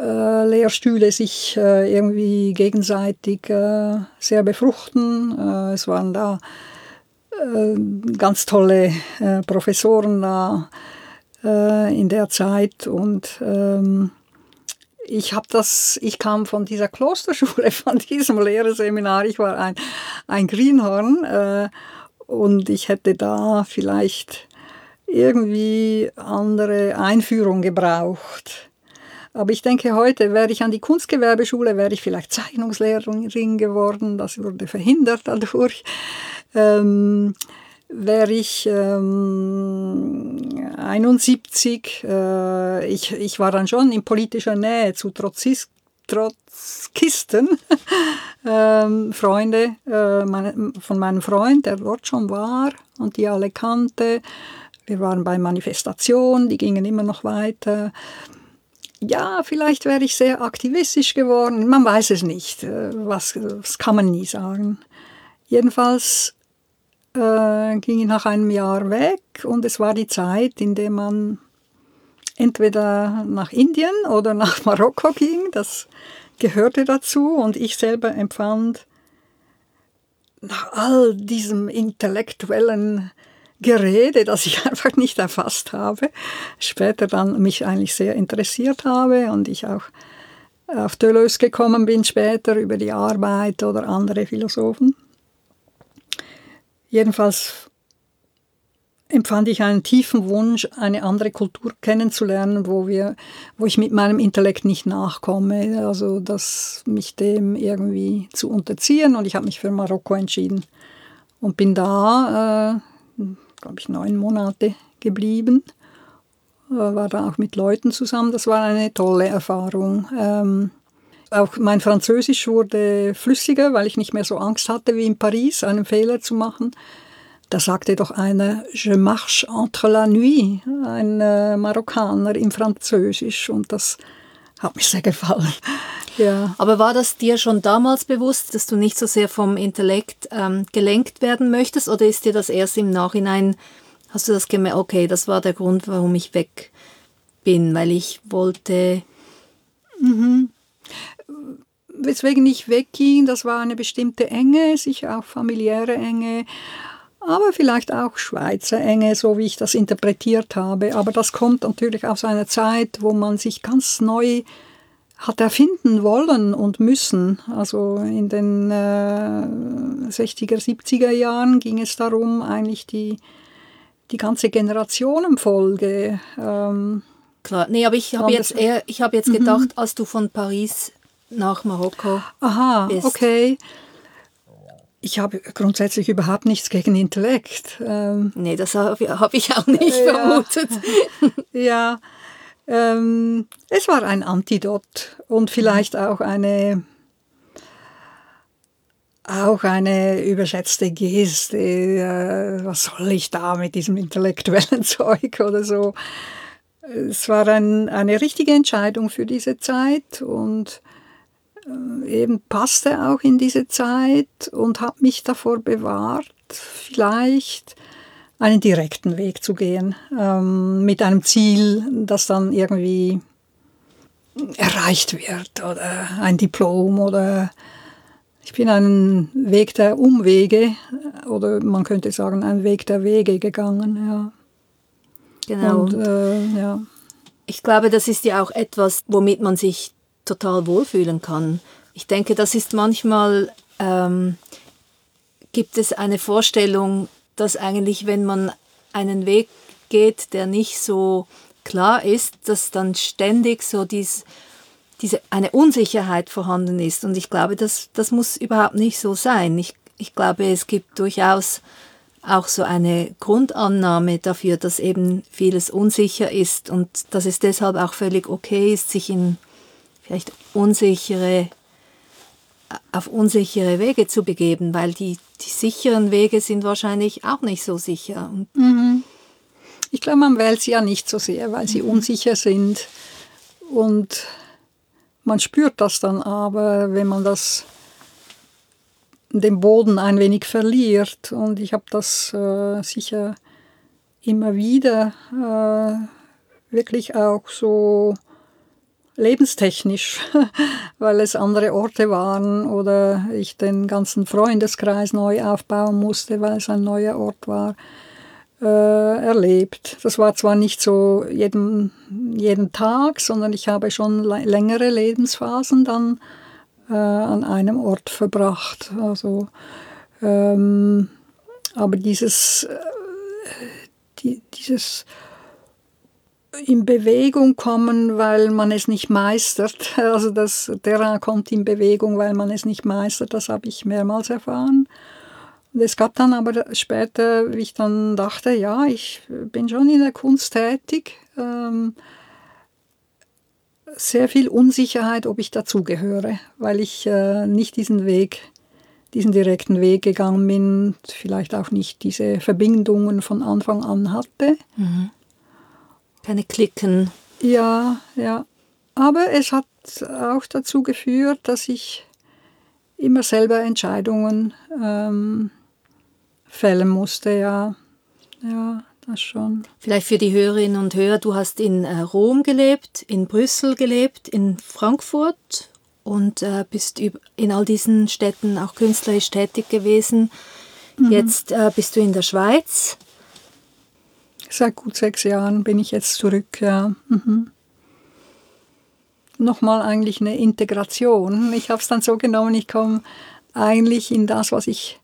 Lehrstühle sich äh, irgendwie gegenseitig äh, sehr befruchten. Äh, es waren da ganz tolle Professoren da in der Zeit und ähm, ich habe das, ich kam von dieser Klosterschule, von diesem Lehrerseminar. Ich war ein, ein Greenhorn äh, und ich hätte da vielleicht irgendwie andere Einführung gebraucht. Aber ich denke, heute wäre ich an die Kunstgewerbeschule, wäre ich vielleicht Zeichnungslehrerin geworden. Das wurde verhindert dadurch. Ähm, wäre ich ähm, 71. Äh, ich, ich war dann schon in politischer Nähe zu Trotzis, Trotzkisten, ähm, Freunde äh, meine, von meinem Freund, der dort schon war und die alle kannte. Wir waren bei Manifestationen, die gingen immer noch weiter. Ja, vielleicht wäre ich sehr aktivistisch geworden. Man weiß es nicht. Äh, was, das kann man nie sagen. Jedenfalls äh, ging ich nach einem Jahr weg und es war die Zeit, in der man entweder nach Indien oder nach Marokko ging. Das gehörte dazu und ich selber empfand nach all diesem intellektuellen Gerede, das ich einfach nicht erfasst habe, später dann mich eigentlich sehr interessiert habe und ich auch auf Deleuze gekommen bin später über die Arbeit oder andere Philosophen. Jedenfalls empfand ich einen tiefen Wunsch, eine andere Kultur kennenzulernen, wo, wir, wo ich mit meinem Intellekt nicht nachkomme. Also das, mich dem irgendwie zu unterziehen. Und ich habe mich für Marokko entschieden und bin da, äh, glaube ich, neun Monate geblieben. Äh, war da auch mit Leuten zusammen. Das war eine tolle Erfahrung. Ähm, auch mein Französisch wurde flüssiger, weil ich nicht mehr so Angst hatte wie in Paris, einen Fehler zu machen. Da sagte doch einer, je marche entre la nuit, ein äh, Marokkaner im Französisch. Und das hat mir sehr gefallen. ja. Aber war das dir schon damals bewusst, dass du nicht so sehr vom Intellekt ähm, gelenkt werden möchtest? Oder ist dir das erst im Nachhinein, hast du das gemerkt, okay, das war der Grund, warum ich weg bin, weil ich wollte... Mhm. Weswegen ich wegging, das war eine bestimmte Enge, sicher auch familiäre Enge aber vielleicht auch Schweizer Enge, so wie ich das interpretiert habe. Aber das kommt natürlich aus einer Zeit, wo man sich ganz neu hat erfinden wollen und müssen. Also in den äh, 60er, 70er Jahren ging es darum, eigentlich die, die ganze Generationenfolge. Ähm, Klar, nee, aber ich habe jetzt eher, ich habe jetzt mhm. gedacht, als du von Paris nach Marokko Aha, bist. okay ich habe grundsätzlich überhaupt nichts gegen Intellekt. Ähm, nee, das habe hab ich auch nicht ja, vermutet. ja, ähm, es war ein Antidot und vielleicht auch eine auch eine überschätzte Geste. Äh, was soll ich da mit diesem intellektuellen Zeug oder so? Es war ein, eine richtige Entscheidung für diese Zeit und eben passte auch in diese Zeit und hat mich davor bewahrt, vielleicht einen direkten Weg zu gehen, ähm, mit einem Ziel, das dann irgendwie erreicht wird oder ein Diplom oder ich bin einen Weg der Umwege oder man könnte sagen einen Weg der Wege gegangen, ja. Genau. Und, äh, ja. Ich glaube, das ist ja auch etwas, womit man sich total wohlfühlen kann. Ich denke, das ist manchmal, ähm, gibt es eine Vorstellung, dass eigentlich, wenn man einen Weg geht, der nicht so klar ist, dass dann ständig so dies, diese, eine Unsicherheit vorhanden ist. Und ich glaube, das, das muss überhaupt nicht so sein. Ich, ich glaube, es gibt durchaus auch so eine Grundannahme dafür, dass eben vieles unsicher ist und dass es deshalb auch völlig okay ist, sich in vielleicht unsichere, auf unsichere Wege zu begeben, weil die, die sicheren Wege sind wahrscheinlich auch nicht so sicher. Mhm. Ich glaube, man wählt sie ja nicht so sehr, weil sie mhm. unsicher sind. Und man spürt das dann aber, wenn man das den Boden ein wenig verliert. Und ich habe das äh, sicher immer wieder äh, wirklich auch so lebenstechnisch, weil es andere Orte waren oder ich den ganzen Freundeskreis neu aufbauen musste, weil es ein neuer Ort war, äh, erlebt. Das war zwar nicht so jeden, jeden Tag, sondern ich habe schon längere Lebensphasen dann äh, an einem Ort verbracht. Also, ähm, aber dieses, äh, die, dieses in Bewegung kommen, weil man es nicht meistert. Also das Terrain kommt in Bewegung, weil man es nicht meistert. Das habe ich mehrmals erfahren. Und es gab dann aber später, wie ich dann dachte, ja, ich bin schon in der Kunst tätig, ähm, sehr viel Unsicherheit, ob ich dazugehöre, weil ich äh, nicht diesen Weg, diesen direkten Weg gegangen bin, vielleicht auch nicht diese Verbindungen von Anfang an hatte. Mhm keine Klicken. Ja, ja. Aber es hat auch dazu geführt, dass ich immer selber Entscheidungen ähm, fällen musste, ja. Ja, das schon. Vielleicht für die Hörerinnen und Hörer, du hast in äh, Rom gelebt, in Brüssel gelebt, in Frankfurt und äh, bist in all diesen Städten auch künstlerisch tätig gewesen. Mhm. Jetzt äh, bist du in der Schweiz. Seit gut sechs Jahren bin ich jetzt zurück, ja. Mhm. nochmal eigentlich eine Integration. Ich habe es dann so genommen, ich komme eigentlich in das, was ich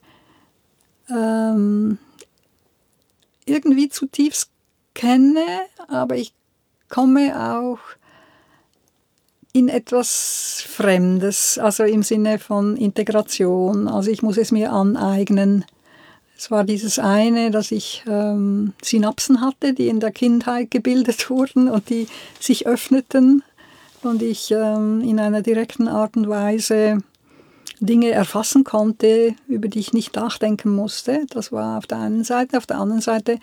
ähm, irgendwie zutiefst kenne, aber ich komme auch in etwas Fremdes, also im Sinne von Integration. Also ich muss es mir aneignen. Es war dieses eine, dass ich ähm, Synapsen hatte, die in der Kindheit gebildet wurden und die sich öffneten und ich ähm, in einer direkten Art und Weise Dinge erfassen konnte, über die ich nicht nachdenken musste. Das war auf der einen Seite. Auf der anderen Seite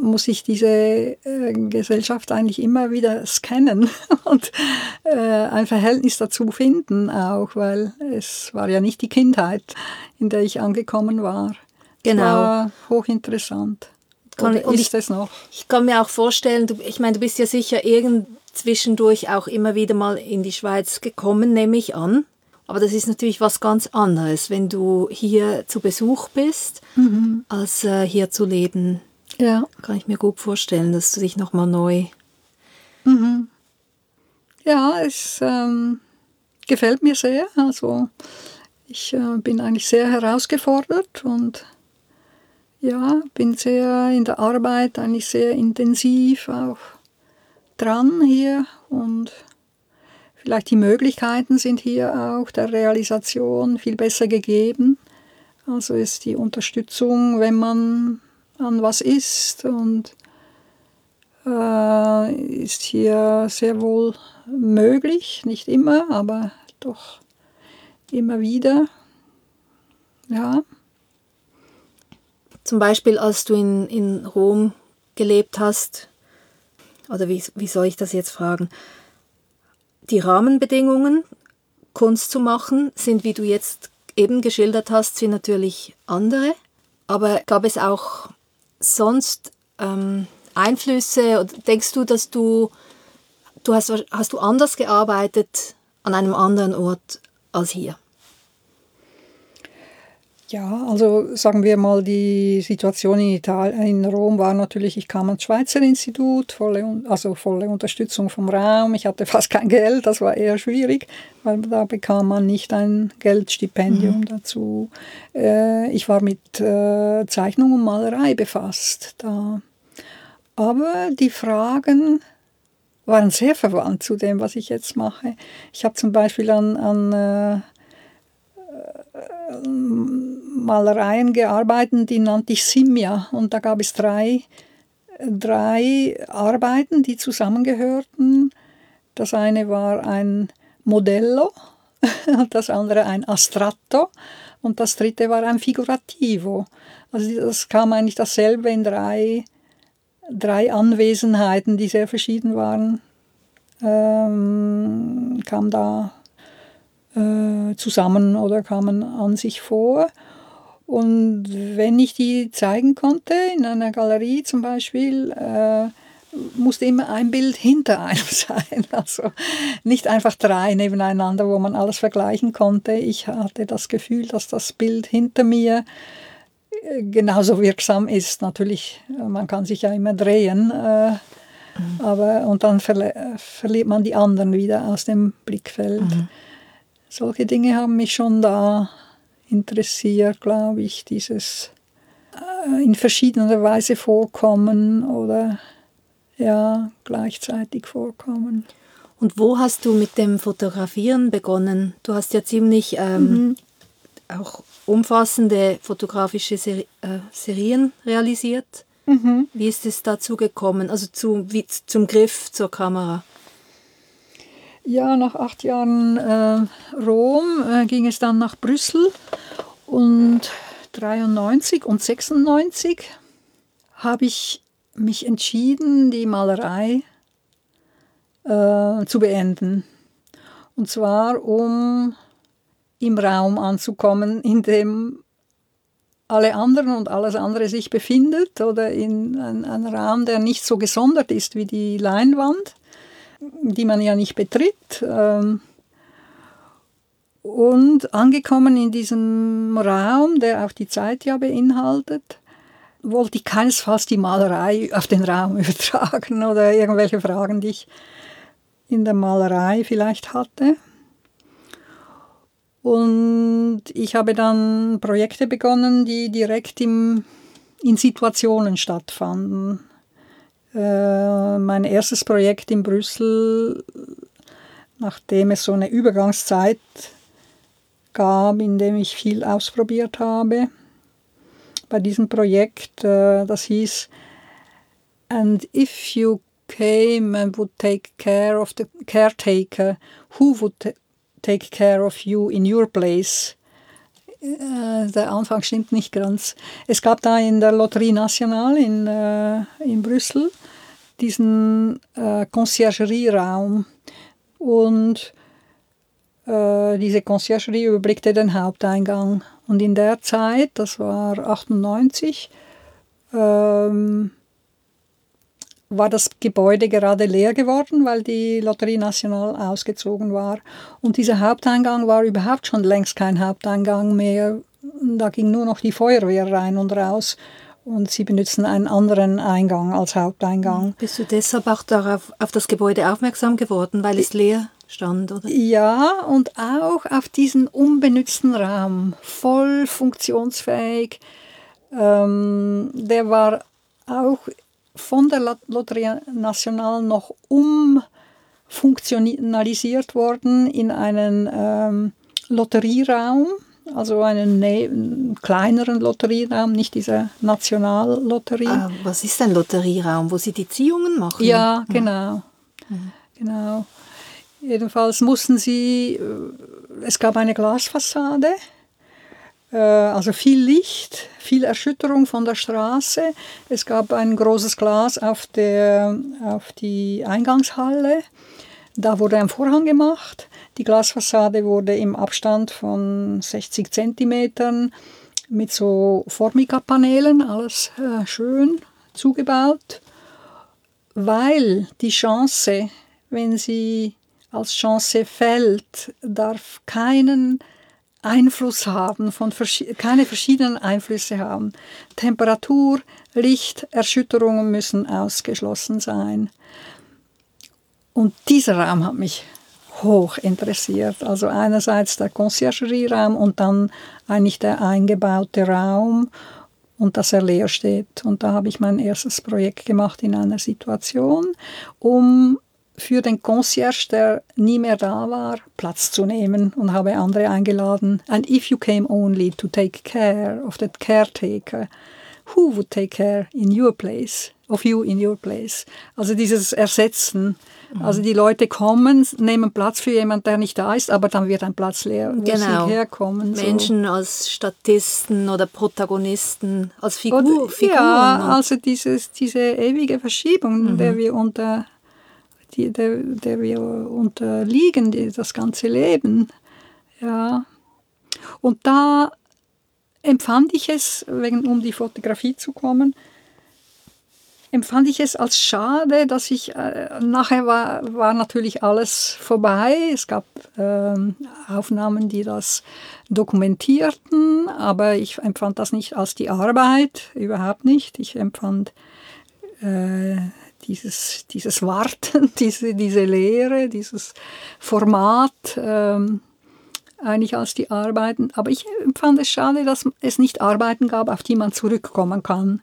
muss ich diese äh, Gesellschaft eigentlich immer wieder scannen und äh, ein Verhältnis dazu finden auch, weil es war ja nicht die Kindheit, in der ich angekommen war. Genau. War hochinteressant. Kann, Oder ist ich, es noch? Ich kann mir auch vorstellen, du, ich meine, du bist ja sicher irgend zwischendurch auch immer wieder mal in die Schweiz gekommen, nehme ich an. Aber das ist natürlich was ganz anderes, wenn du hier zu Besuch bist, mhm. als äh, hier zu leben. Ja. Kann ich mir gut vorstellen, dass du dich nochmal neu. Mhm. Ja, es ähm, gefällt mir sehr. Also ich äh, bin eigentlich sehr herausgefordert und ja, bin sehr in der Arbeit eigentlich sehr intensiv auch dran hier und vielleicht die Möglichkeiten sind hier auch der Realisation viel besser gegeben. Also ist die Unterstützung, wenn man an was ist und äh, ist hier sehr wohl möglich, nicht immer, aber doch immer wieder. Ja. Zum Beispiel, als du in, in Rom gelebt hast, oder wie, wie soll ich das jetzt fragen? Die Rahmenbedingungen, Kunst zu machen, sind, wie du jetzt eben geschildert hast, sind natürlich andere. Aber gab es auch sonst ähm, Einflüsse? Oder denkst du, dass du, du hast, hast du anders gearbeitet an einem anderen Ort als hier? Ja, also sagen wir mal, die Situation in, Italien, in Rom war natürlich, ich kam ans Schweizer Institut, volle, also volle Unterstützung vom Raum. Ich hatte fast kein Geld, das war eher schwierig, weil da bekam man nicht ein Geldstipendium mhm. dazu. Äh, ich war mit äh, Zeichnung und Malerei befasst da. Aber die Fragen waren sehr verwandt zu dem, was ich jetzt mache. Ich habe zum Beispiel an, an äh, Malereien gearbeitet, die nannte ich Simia. Und da gab es drei, drei Arbeiten, die zusammengehörten. Das eine war ein Modello, das andere ein Astratto und das dritte war ein Figurativo. Also das kam eigentlich dasselbe in drei, drei Anwesenheiten, die sehr verschieden waren, ähm, kam da äh, zusammen oder kamen an sich vor. Und wenn ich die zeigen konnte, in einer Galerie zum Beispiel, äh, musste immer ein Bild hinter einem sein. Also nicht einfach drei nebeneinander, wo man alles vergleichen konnte. Ich hatte das Gefühl, dass das Bild hinter mir äh, genauso wirksam ist. Natürlich, man kann sich ja immer drehen, äh, mhm. aber und dann verliert man die anderen wieder aus dem Blickfeld. Mhm solche Dinge haben mich schon da interessiert, glaube ich, dieses äh, in verschiedener Weise vorkommen oder ja, gleichzeitig vorkommen. Und wo hast du mit dem Fotografieren begonnen? Du hast ja ziemlich ähm, mhm. auch umfassende fotografische Seri äh, Serien realisiert. Mhm. Wie ist es dazu gekommen, also zu, wie, zum Griff zur Kamera? Ja, nach acht Jahren äh, Rom äh, ging es dann nach Brüssel und 93 und 96 habe ich mich entschieden, die Malerei äh, zu beenden. Und zwar, um im Raum anzukommen, in dem alle anderen und alles andere sich befindet oder in einem Raum, der nicht so gesondert ist wie die Leinwand die man ja nicht betritt. Ähm, und angekommen in diesem Raum, der auch die Zeit ja beinhaltet, wollte ich keinesfalls die Malerei auf den Raum übertragen oder irgendwelche Fragen, die ich in der Malerei vielleicht hatte. Und ich habe dann Projekte begonnen, die direkt im, in Situationen stattfanden. Äh, mein erstes Projekt in Brüssel, nachdem es so eine Übergangszeit gab, in dem ich viel ausprobiert habe. Bei diesem Projekt, äh, das hieß And if you came and would take care of the caretaker, who would take care of you in your place? Äh, der Anfang stimmt nicht ganz. Es gab da in der Loterie Nationale in, in Brüssel diesen äh, Conciergerie-Raum und äh, diese Conciergerie überblickte den Haupteingang. Und in der Zeit, das war 98, ähm, war das Gebäude gerade leer geworden, weil die Lotterie National ausgezogen war. Und dieser Haupteingang war überhaupt schon längst kein Haupteingang mehr. Da ging nur noch die Feuerwehr rein und raus. Und sie benutzen einen anderen Eingang als Haupteingang. Bist du deshalb auch darauf, auf das Gebäude aufmerksam geworden, weil es leer stand, oder? Ja, und auch auf diesen unbenutzten Raum, voll funktionsfähig. Ähm, der war auch von der Lotterie Nationale noch umfunktionalisiert worden in einen ähm, Lotterieraum, also einen, einen, kleineren Lotterieraum, nicht diese Nationallotterie. Ah, was ist ein Lotterieraum, wo Sie die Ziehungen machen? Ja, genau. Mhm. genau. Jedenfalls mussten sie, äh, es gab eine Glasfassade, äh, also viel Licht, viel Erschütterung von der Straße. Es gab ein großes Glas auf, der, auf die Eingangshalle. Da wurde ein Vorhang gemacht. Die Glasfassade wurde im Abstand von 60 Zentimetern mit so Formica-Paneelen, alles äh, schön zugebaut, weil die Chance, wenn sie als Chance fällt, darf keinen Einfluss haben, von keine verschiedenen Einflüsse haben. Temperatur, Licht, Erschütterungen müssen ausgeschlossen sein. Und dieser Raum hat mich hoch interessiert. Also einerseits der Conciergerie-Raum und dann eigentlich der eingebaute Raum und dass er leer steht. Und da habe ich mein erstes Projekt gemacht in einer Situation, um für den Concierge, der nie mehr da war, Platz zu nehmen und habe andere eingeladen. And if you came only to take care of that caretaker, who would take care in your place, of you in your place? Also dieses Ersetzen. Also die Leute kommen, nehmen Platz für jemanden, der nicht da ist, aber dann wird ein Platz leer, wo genau. sie herkommen. Menschen so. als Statisten oder Protagonisten, als Figur, Oder, Figuren. Ja, also dieses, diese ewige Verschiebung, mhm. der wir unter die, der, der wir unterliegen, die, das ganze Leben. Ja. Und da empfand ich es, wegen, um die Fotografie zu kommen, empfand ich es als schade, dass ich, äh, nachher war, war natürlich alles vorbei. Es gab äh, Aufnahmen, die das dokumentierten, aber ich empfand das nicht als die Arbeit, überhaupt nicht. Ich empfand äh, dieses, dieses Warten, diese, diese Lehre, dieses Format ähm, eigentlich als die Arbeiten. Aber ich empfand es schade, dass es nicht Arbeiten gab, auf die man zurückkommen kann.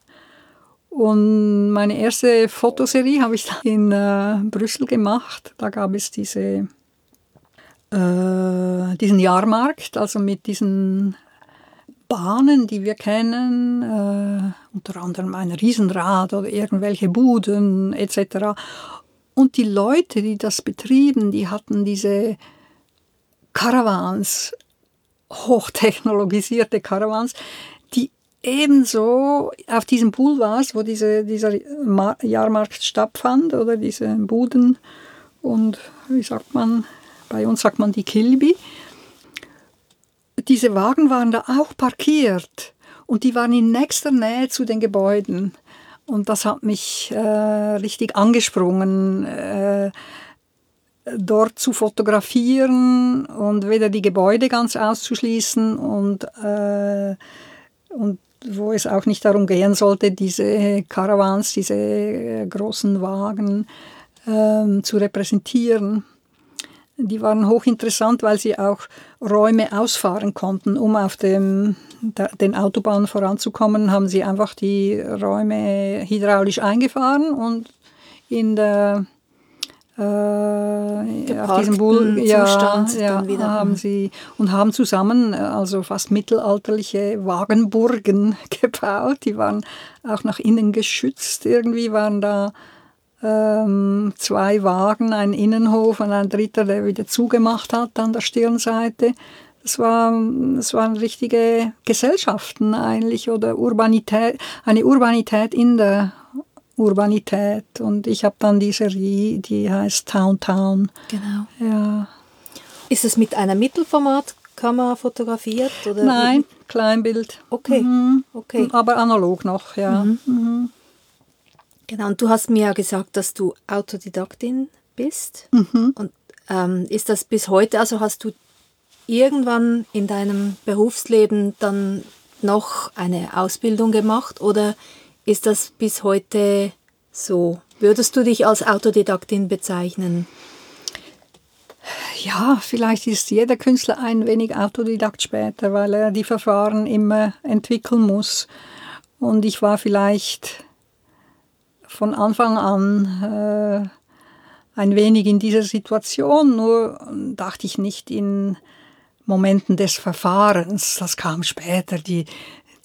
Und meine erste Fotoserie habe ich in äh, Brüssel gemacht. Da gab es diese, äh, diesen Jahrmarkt, also mit diesen Bahnen, die wir kennen, äh, unter anderem ein Riesenrad oder irgendwelche Buden etc. Und die Leute, die das betrieben, die hatten diese Caravans, hochtechnologisierte Caravans, ebenso auf diesen Boulevards, wo diese, dieser Jahrmarkt stattfand, oder diese Buden und wie sagt man, bei uns sagt man die Kilby, diese Wagen waren da auch parkiert und die waren in nächster Nähe zu den Gebäuden. Und das hat mich äh, richtig angesprungen, äh, dort zu fotografieren und weder die Gebäude ganz auszuschließen und, äh, und wo es auch nicht darum gehen sollte, diese Caravans, diese äh, großen Wagen ähm, zu repräsentieren. Die waren hochinteressant, weil sie auch Räume ausfahren konnten. Um auf dem, den Autobahnen voranzukommen, haben sie einfach die Räume hydraulisch eingefahren und in der äh, auf diesem Bull, ja, ja, wieder. haben mhm. sie und haben zusammen äh, also fast mittelalterliche Wagenburgen gebaut. Die waren auch nach innen geschützt. Irgendwie waren da ähm, zwei Wagen, ein Innenhof und ein dritter, der wieder zugemacht hat an der Stirnseite. Das, war, das waren richtige Gesellschaften eigentlich oder Urbanität, eine Urbanität in der Urbanität. Und ich habe dann die Serie, die heißt Town Town. Genau. Ja. Ist es mit einer Mittelformatkamera fotografiert? Oder Nein, Kleinbild. Okay. Mhm. okay. Aber analog noch, ja. Mhm. Mhm. Genau, und du hast mir ja gesagt, dass du Autodidaktin bist. Mhm. Und ähm, ist das bis heute, also hast du irgendwann in deinem Berufsleben dann noch eine Ausbildung gemacht oder ist das bis heute so? Würdest du dich als Autodidaktin bezeichnen? Ja, vielleicht ist jeder Künstler ein wenig Autodidakt später, weil er die Verfahren immer entwickeln muss. Und ich war vielleicht von Anfang an äh, ein wenig in dieser Situation, nur dachte ich nicht in Momenten des Verfahrens. Das kam später, die,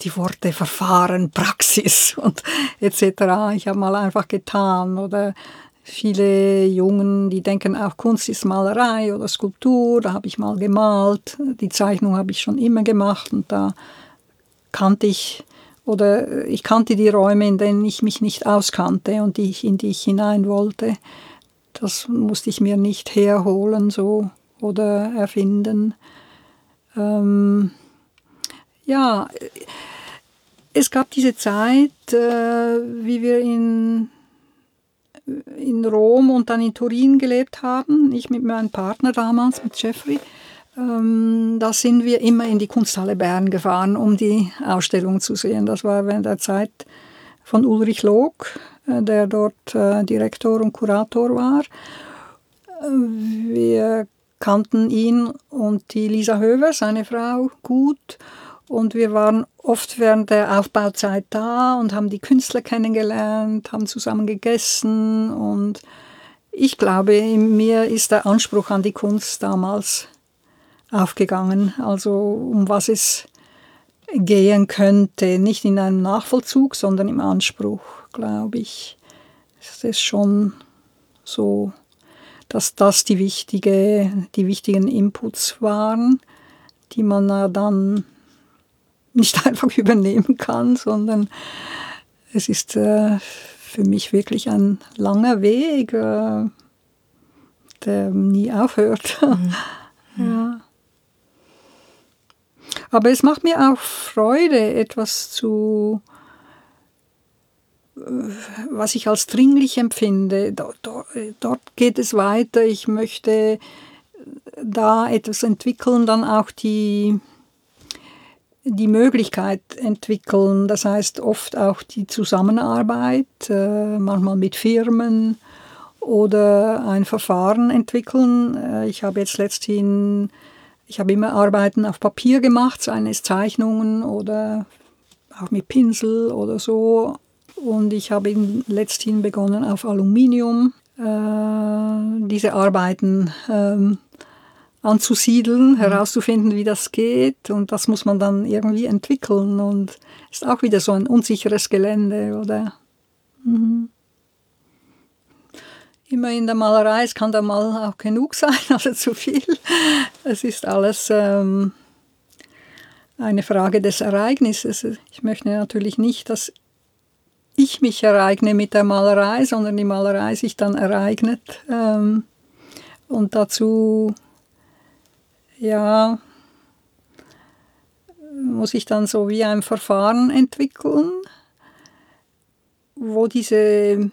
die Worte Verfahren, Praxis und etc. Ich habe mal einfach getan oder viele Jungen, die denken auch Kunst ist Malerei oder Skulptur, da habe ich mal gemalt. Die Zeichnung habe ich schon immer gemacht und da kannte ich oder ich kannte die Räume, in denen ich mich nicht auskannte und die ich, in die ich hinein wollte. Das musste ich mir nicht herholen so oder erfinden. Ähm, ja, es gab diese Zeit, äh, wie wir in, in Rom und dann in Turin gelebt haben, ich mit meinem Partner damals, mit Jeffrey. Ähm, da sind wir immer in die Kunsthalle Bern gefahren, um die Ausstellung zu sehen. Das war während der Zeit von Ulrich Log, äh, der dort äh, Direktor und Kurator war. Wir kannten ihn und die Lisa Höver, seine Frau, gut. Und wir waren oft während der Aufbauzeit da und haben die Künstler kennengelernt, haben zusammen gegessen. Und ich glaube, in mir ist der Anspruch an die Kunst damals aufgegangen. Also um was es gehen könnte. Nicht in einem Nachvollzug, sondern im Anspruch, glaube ich. Es ist schon so, dass das die, wichtige, die wichtigen Inputs waren, die man dann nicht einfach übernehmen kann, sondern es ist äh, für mich wirklich ein langer Weg, äh, der nie aufhört. Mhm. ja. Aber es macht mir auch Freude, etwas zu, äh, was ich als dringlich empfinde. Dort, dort geht es weiter. Ich möchte da etwas entwickeln, dann auch die, die Möglichkeit entwickeln, das heißt oft auch die Zusammenarbeit, äh, manchmal mit Firmen oder ein Verfahren entwickeln. Äh, ich habe jetzt letzthin, ich habe immer Arbeiten auf Papier gemacht, seien es Zeichnungen oder auch mit Pinsel oder so. Und ich habe letzthin begonnen auf Aluminium äh, diese Arbeiten ähm, anzusiedeln, mhm. herauszufinden, wie das geht. Und das muss man dann irgendwie entwickeln. Und ist auch wieder so ein unsicheres Gelände, oder? Mhm. Immer in der Malerei, es kann da mal auch genug sein, also zu viel. Es ist alles ähm, eine Frage des Ereignisses. Ich möchte natürlich nicht, dass ich mich ereigne mit der Malerei, sondern die Malerei sich dann ereignet. Ähm, und dazu ja, muss ich dann so wie ein Verfahren entwickeln, wo diese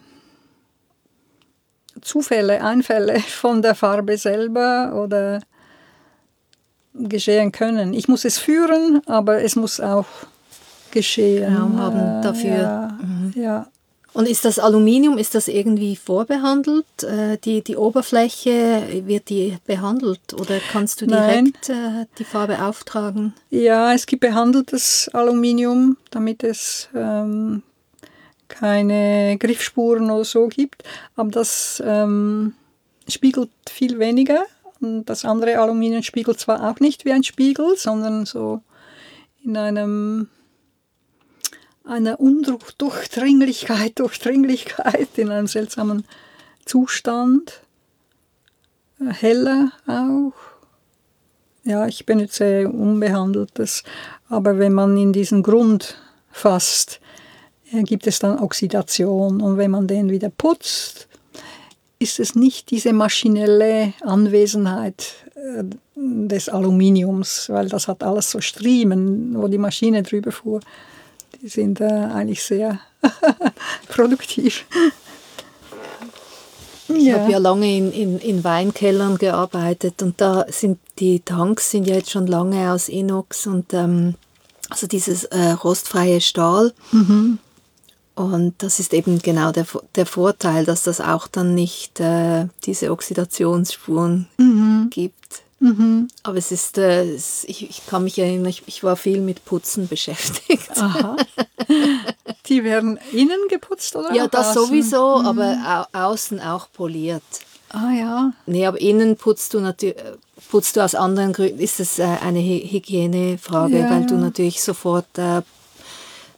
Zufälle, Einfälle von der Farbe selber oder geschehen können. Ich muss es führen, aber es muss auch geschehen. Raum haben dafür. Ja, mhm. ja. Und ist das Aluminium, ist das irgendwie vorbehandelt? Äh, die, die Oberfläche, wird die behandelt oder kannst du direkt. Äh, die Farbe auftragen? Ja, es gibt behandeltes Aluminium, damit es ähm, keine Griffspuren oder so gibt. Aber das ähm, spiegelt viel weniger. Und das andere Aluminium spiegelt zwar auch nicht wie ein Spiegel, sondern so in einem einer Undurchdringlichkeit, Durchdringlichkeit in einem seltsamen Zustand. Äh, heller auch. Ja, ich benutze unbehandeltes, aber wenn man in diesen Grund fasst, äh, gibt es dann Oxidation und wenn man den wieder putzt, ist es nicht diese maschinelle Anwesenheit äh, des Aluminiums, weil das hat alles so Striemen, wo die Maschine drüber fuhr. Die sind eigentlich sehr produktiv. Ich ja. habe ja lange in, in, in Weinkellern gearbeitet und da sind die Tanks sind ja jetzt schon lange aus Inox und ähm, also dieses äh, rostfreie Stahl. Mhm. Und das ist eben genau der, der Vorteil, dass das auch dann nicht äh, diese Oxidationsspuren mhm. gibt. Mhm. Aber es ist, äh, ich, ich, kann mich erinnern, ich, ich, war viel mit Putzen beschäftigt. Aha. Die werden innen geputzt oder? Ja, das außen? sowieso, mhm. aber au außen auch poliert. Ah ja. Nee, aber innen putzt du natürlich putzt du aus anderen Gründen, ist es äh, eine Hygienefrage, ja, weil du natürlich sofort äh,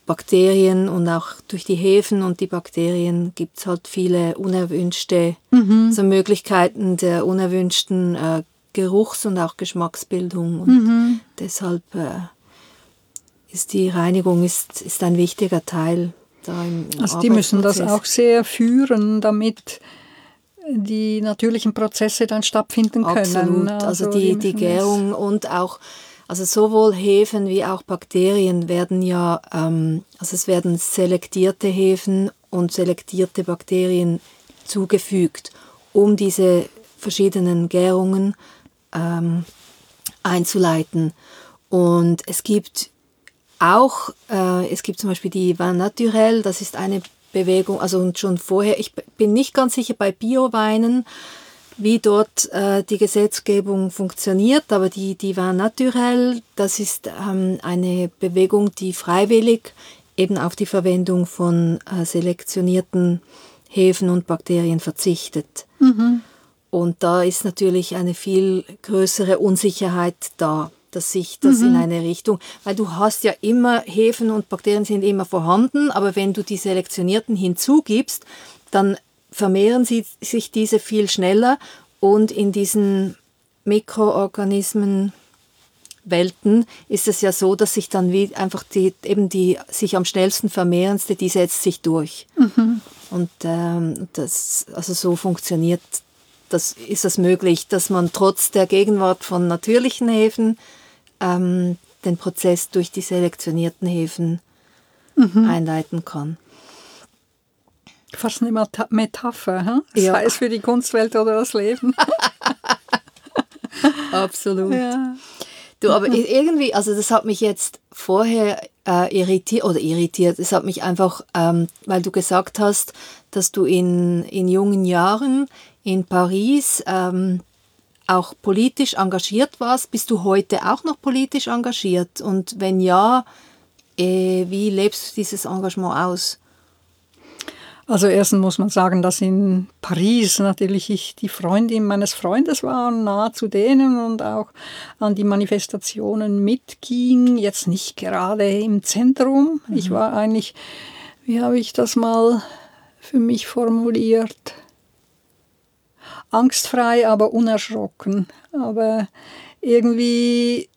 Bakterien und auch durch die Hefen und die Bakterien gibt es halt viele unerwünschte mhm. also Möglichkeiten der unerwünschten äh, Geruchs- und auch Geschmacksbildung. Und mhm. deshalb äh, ist die Reinigung ist, ist ein wichtiger Teil da im Also die müssen das auch sehr führen, damit die natürlichen Prozesse dann stattfinden können. Absolut. Also, also die, die Gärung und auch also sowohl Hefen wie auch Bakterien werden ja, ähm, also es werden selektierte Hefen und selektierte Bakterien zugefügt, um diese verschiedenen Gärungen ähm, einzuleiten. Und es gibt auch, äh, es gibt zum Beispiel die Vin Naturel, das ist eine Bewegung, also schon vorher, ich bin nicht ganz sicher bei Bioweinen, wie dort äh, die Gesetzgebung funktioniert, aber die, die Vin Naturel, das ist ähm, eine Bewegung, die freiwillig eben auf die Verwendung von äh, selektionierten Hefen und Bakterien verzichtet. Mhm. Und da ist natürlich eine viel größere Unsicherheit da, dass sich das mhm. in eine Richtung, weil du hast ja immer Hefen und Bakterien sind immer vorhanden, aber wenn du die selektionierten hinzugibst, dann vermehren sie, sich diese viel schneller und in diesen Mikroorganismen Welten ist es ja so, dass sich dann wie einfach die eben die sich am schnellsten vermehrendste, die setzt sich durch. Mhm. Und ähm, das also so funktioniert das ist es möglich, dass man trotz der Gegenwart von natürlichen Häfen ähm, den Prozess durch die selektionierten Häfen mhm. einleiten kann. Fast eine Metapher, hm? ja. sei es für die Kunstwelt oder das Leben. Absolut. Ja. Du, aber irgendwie, also das hat mich jetzt vorher äh, irritiert, oder irritiert, es hat mich einfach, ähm, weil du gesagt hast, dass du in, in jungen Jahren in Paris ähm, auch politisch engagiert warst. Bist du heute auch noch politisch engagiert? Und wenn ja, äh, wie lebst du dieses Engagement aus? Also erstens muss man sagen, dass in Paris natürlich ich die Freundin meines Freundes war, nahe zu denen und auch an die Manifestationen mitging. Jetzt nicht gerade im Zentrum. Mhm. Ich war eigentlich, wie habe ich das mal für mich formuliert? Angstfrei, aber unerschrocken. Aber irgendwie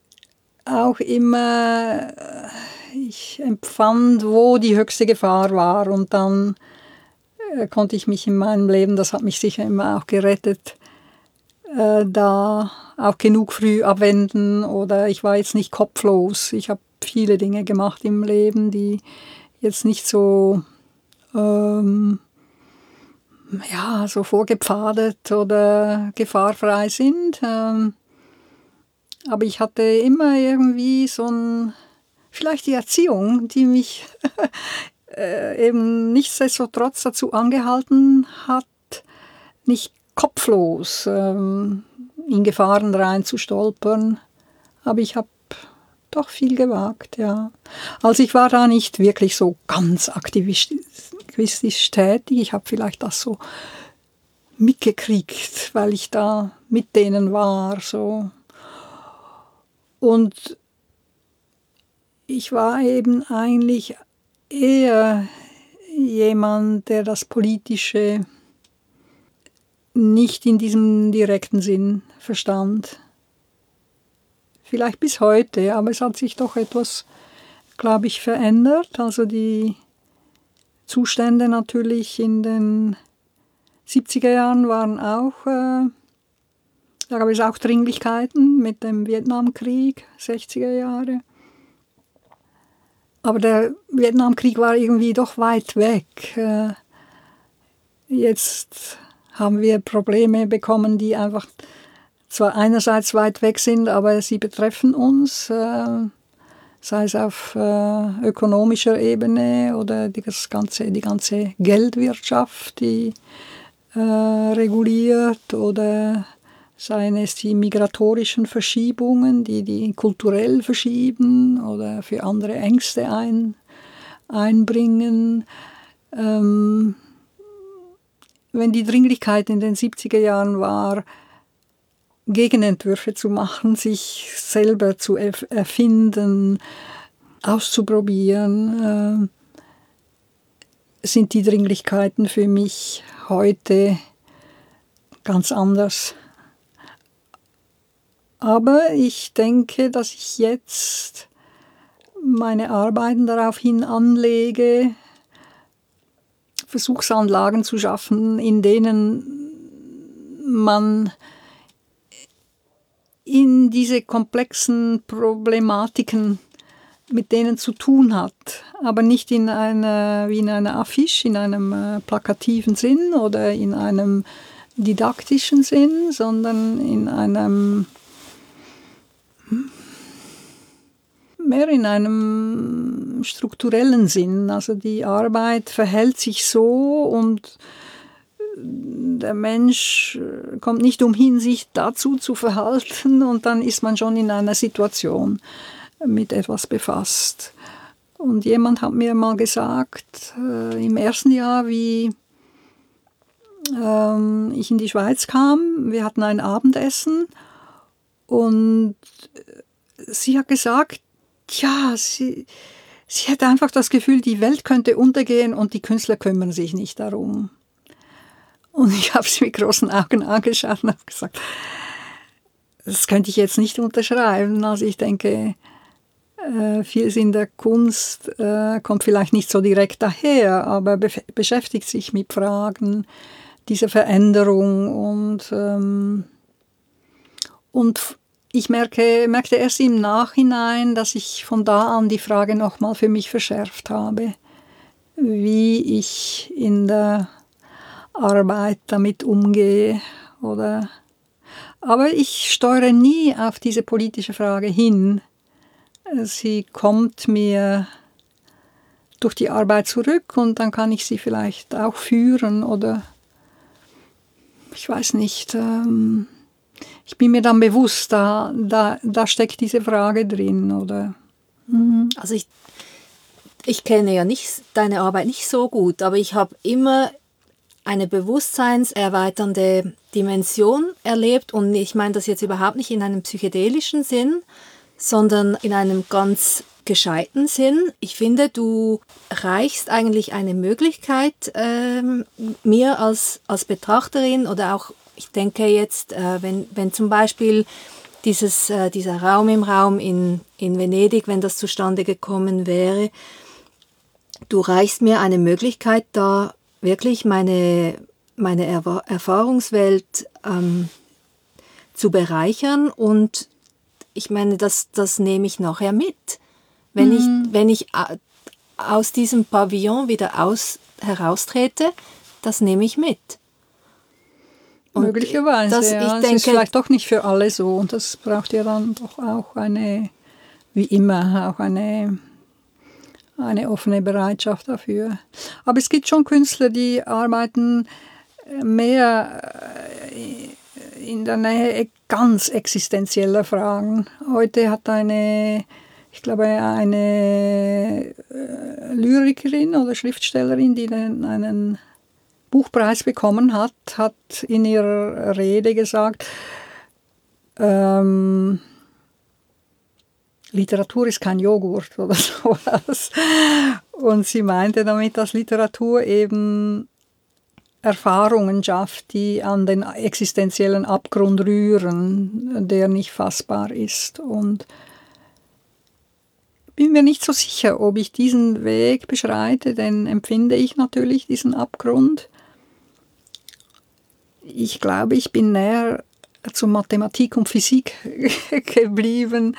auch immer, ich empfand, wo die höchste Gefahr war und dann äh, konnte ich mich in meinem Leben, das hat mich sicher immer auch gerettet, äh, da auch genug früh abwenden oder ich war jetzt nicht kopflos. Ich habe viele Dinge gemacht im Leben, die jetzt nicht so ähm, ja, so vorgepfadet oder gefahrfrei sind. Ähm, aber ich hatte immer irgendwie so ein, vielleicht die Erziehung, die mich äh, eben nichtsdestotrotz dazu angehalten hat, nicht kopflos ähm, in Gefahren reinzustolpern. Aber ich habe doch viel gewagt, ja. Also ich war da nicht wirklich so ganz aktivistisch tätig. Ich habe vielleicht das so mitgekriegt, weil ich da mit denen war, so. Und ich war eben eigentlich eher jemand, der das Politische nicht in diesem direkten Sinn verstand. Vielleicht bis heute, aber es hat sich doch etwas, glaube ich, verändert. Also die Zustände natürlich in den 70er Jahren waren auch, äh, da gab es auch Dringlichkeiten mit dem Vietnamkrieg, 60er Jahre. Aber der Vietnamkrieg war irgendwie doch weit weg. Äh, jetzt haben wir Probleme bekommen, die einfach zwar einerseits weit weg sind, aber sie betreffen uns, äh, sei es auf äh, ökonomischer Ebene oder die, das ganze, die ganze Geldwirtschaft, die reguliert oder seien es die migratorischen Verschiebungen, die die kulturell verschieben oder für andere Ängste ein, einbringen. Ähm, wenn die Dringlichkeit in den 70er Jahren war, Gegenentwürfe zu machen, sich selber zu erfinden, auszuprobieren, äh, sind die Dringlichkeiten für mich heute ganz anders. Aber ich denke, dass ich jetzt meine Arbeiten daraufhin anlege, Versuchsanlagen zu schaffen, in denen man in diese komplexen Problematiken mit denen zu tun hat, aber nicht in einer, wie in einer Affiche, in einem äh, plakativen Sinn oder in einem didaktischen Sinn, sondern in einem mehr in einem strukturellen Sinn. Also die Arbeit verhält sich so und der Mensch kommt nicht umhin, sich dazu zu verhalten und dann ist man schon in einer Situation mit etwas befasst. Und jemand hat mir mal gesagt, äh, im ersten Jahr, wie ähm, ich in die Schweiz kam, wir hatten ein Abendessen und sie hat gesagt, ja, sie, sie hätte einfach das Gefühl, die Welt könnte untergehen und die Künstler kümmern sich nicht darum. Und ich habe sie mit großen Augen angeschaut und habe gesagt, das könnte ich jetzt nicht unterschreiben. Also ich denke, äh, vieles in der Kunst äh, kommt vielleicht nicht so direkt daher, aber be beschäftigt sich mit Fragen dieser Veränderung und, ähm, und ich merke, merkte erst im Nachhinein, dass ich von da an die Frage nochmal für mich verschärft habe, wie ich in der Arbeit damit umgehe oder aber ich steuere nie auf diese politische Frage hin. Sie kommt mir durch die Arbeit zurück und dann kann ich sie vielleicht auch führen oder ich weiß nicht. Ähm, ich bin mir dann bewusst, da, da, da steckt diese Frage drin, oder? Mhm. Also ich, ich kenne ja nicht deine Arbeit nicht so gut, aber ich habe immer eine bewusstseinserweiternde Dimension erlebt und ich meine das jetzt überhaupt nicht in einem psychedelischen Sinn, sondern in einem ganz gescheiten Sinn. Ich finde, du reichst eigentlich eine Möglichkeit ähm, mir als, als Betrachterin oder auch ich denke jetzt, äh, wenn, wenn zum Beispiel dieses, äh, dieser Raum im Raum in, in Venedig, wenn das zustande gekommen wäre, du reichst mir eine Möglichkeit, da wirklich meine, meine er Erfahrungswelt ähm, zu bereichern und ich meine, das, das nehme ich nachher mit. Wenn mhm. ich, wenn ich äh, aus diesem Pavillon wieder aus, heraustrete, das nehme ich mit. Und Möglicherweise, das, ja. Ich denke, ist vielleicht doch nicht für alle so. Und das braucht ja dann doch auch eine, wie immer, auch eine eine offene Bereitschaft dafür. Aber es gibt schon Künstler, die arbeiten mehr äh, in der Nähe ganz existenzieller Fragen. Heute hat eine, ich glaube, eine äh, Lyrikerin oder Schriftstellerin, die einen Buchpreis bekommen hat, hat in ihrer Rede gesagt, ähm, Literatur ist kein Joghurt oder sowas. Und sie meinte damit, dass Literatur eben Erfahrungen schafft, die an den existenziellen Abgrund rühren, der nicht fassbar ist. Und bin mir nicht so sicher, ob ich diesen Weg beschreite, denn empfinde ich natürlich diesen Abgrund. Ich glaube, ich bin näher zu Mathematik und Physik geblieben,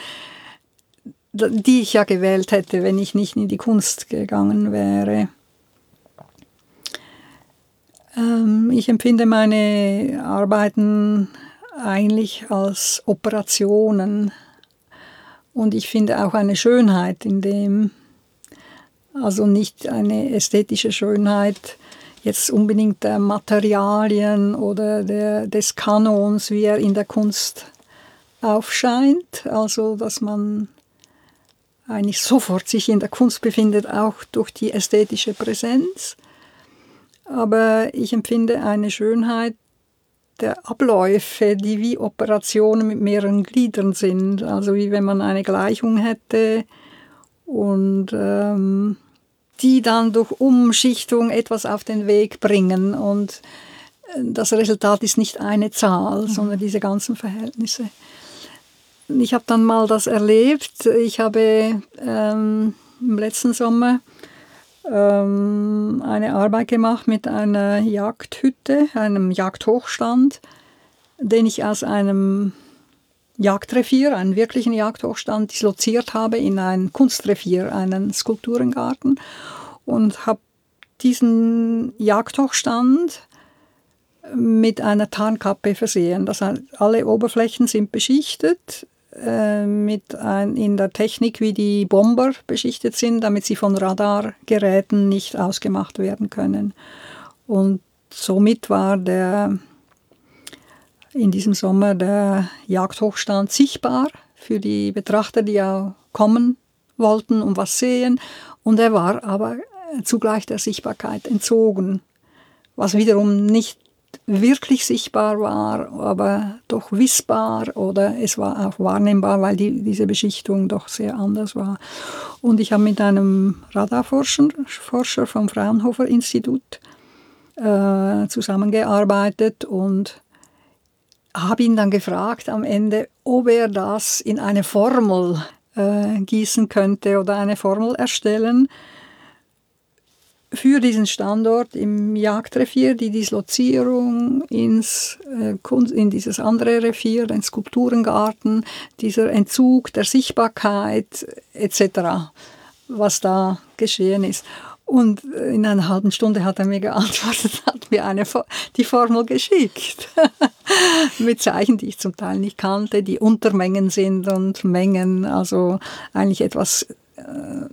die ich ja gewählt hätte, wenn ich nicht in die Kunst gegangen wäre. Ähm, ich empfinde meine Arbeiten eigentlich als Operationen und ich finde auch eine Schönheit in dem, also nicht eine ästhetische Schönheit jetzt unbedingt der Materialien oder der, des Kanons, wie er in der Kunst aufscheint, also dass man eigentlich sofort sich in der Kunst befindet, auch durch die ästhetische Präsenz, aber ich empfinde eine Schönheit der Abläufe, die wie Operationen mit mehreren Gliedern sind. Also wie wenn man eine Gleichung hätte und ähm, die dann durch Umschichtung etwas auf den Weg bringen. Und äh, das Resultat ist nicht eine Zahl, mhm. sondern diese ganzen Verhältnisse. Ich habe dann mal das erlebt. Ich habe ähm, im letzten Sommer ähm, eine Arbeit gemacht mit einer Jagdhütte, einem Jagdhochstand, den ich aus einem Jagdrevier, einen wirklichen Jagdhochstand, disloziert habe in ein Kunstrevier, einen Skulpturengarten und habe diesen Jagdhochstand mit einer Tarnkappe versehen. Das heißt, alle Oberflächen sind beschichtet mit ein, in der Technik, wie die Bomber beschichtet sind, damit sie von Radargeräten nicht ausgemacht werden können. Und somit war der in diesem Sommer der Jagdhochstand sichtbar für die Betrachter, die ja kommen wollten und was sehen. Und er war aber zugleich der Sichtbarkeit entzogen, was wiederum nicht wirklich sichtbar war, aber doch wissbar oder es war auch wahrnehmbar, weil die, diese Beschichtung doch sehr anders war. Und ich habe mit einem Radarforscher Forscher vom Fraunhofer Institut äh, zusammengearbeitet und habe ihn dann gefragt am Ende, ob er das in eine Formel äh, gießen könnte oder eine Formel erstellen, für diesen Standort im Jagdrevier die Dislozierung ins, äh, in dieses andere Revier, den Skulpturengarten, dieser Entzug der Sichtbarkeit etc., was da geschehen ist. Und in einer halben Stunde hat er mir geantwortet, hat mir eine, die Formel geschickt. Mit Zeichen, die ich zum Teil nicht kannte, die Untermengen sind und Mengen, also eigentlich etwas äh,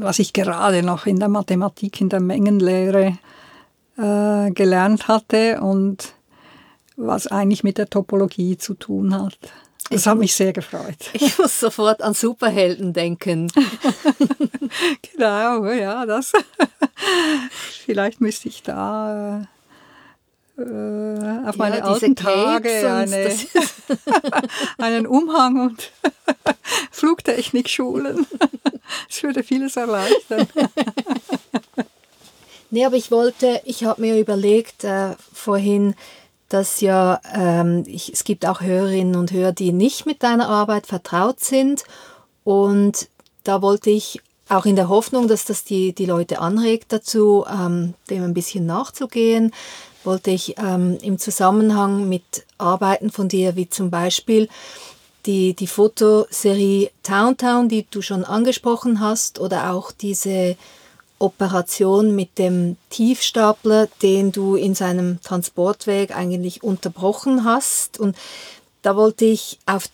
was ich gerade noch in der Mathematik, in der Mengenlehre äh, gelernt hatte und was eigentlich mit der Topologie zu tun hat. Das ich hat mich sehr gefreut. Ich muss sofort an Superhelden denken. genau, ja, das. Vielleicht müsste ich da äh, auf meine ja, alten Tage eine, einen Umhang und Flugtechnik schulen. Das würde vieles erleichtern. nee, aber ich wollte, ich habe mir überlegt äh, vorhin, dass ja, ähm, ich, es gibt auch Hörerinnen und Hörer, die nicht mit deiner Arbeit vertraut sind. Und da wollte ich auch in der Hoffnung, dass das die, die Leute anregt dazu, ähm, dem ein bisschen nachzugehen, wollte ich ähm, im Zusammenhang mit Arbeiten von dir, wie zum Beispiel die, die Fotoserie Towntown, die du schon angesprochen hast, oder auch diese Operation mit dem Tiefstapler, den du in seinem Transportweg eigentlich unterbrochen hast. Und da wollte ich auf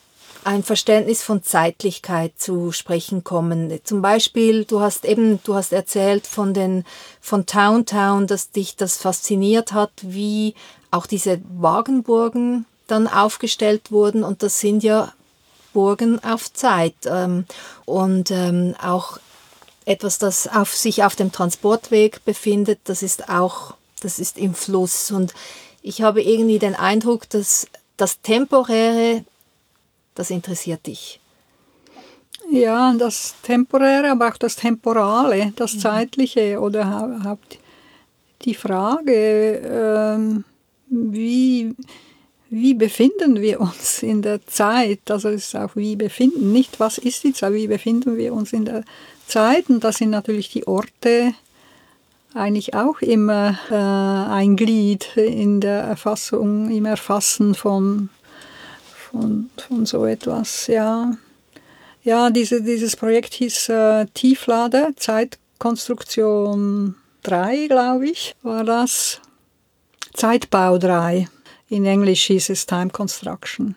ein Verständnis von Zeitlichkeit zu sprechen kommen. Zum Beispiel, du hast eben, du hast erzählt von den, von Town Town, dass dich das fasziniert hat, wie auch diese Wagenburgen dann aufgestellt wurden. Und das sind ja Burgen auf Zeit. Ähm, und ähm, auch etwas, das auf sich auf dem Transportweg befindet, das ist auch, das ist im Fluss. Und ich habe irgendwie den Eindruck, dass das Temporäre, das interessiert dich. Ja, das Temporäre, aber auch das Temporale, das mhm. Zeitliche oder überhaupt die Frage, ähm, wie, wie befinden wir uns in der Zeit? Also es ist auch wie befinden, nicht was ist die Zeit, wie befinden wir uns in der Zeit? Und das sind natürlich die Orte, eigentlich auch immer äh, ein Glied in der Erfassung, im Erfassen von, von, von so etwas. Ja, ja diese, dieses Projekt hieß äh, Tieflade, Zeitkonstruktion 3, glaube ich, war das. Zeitbau 3. In Englisch hieß es Time Construction.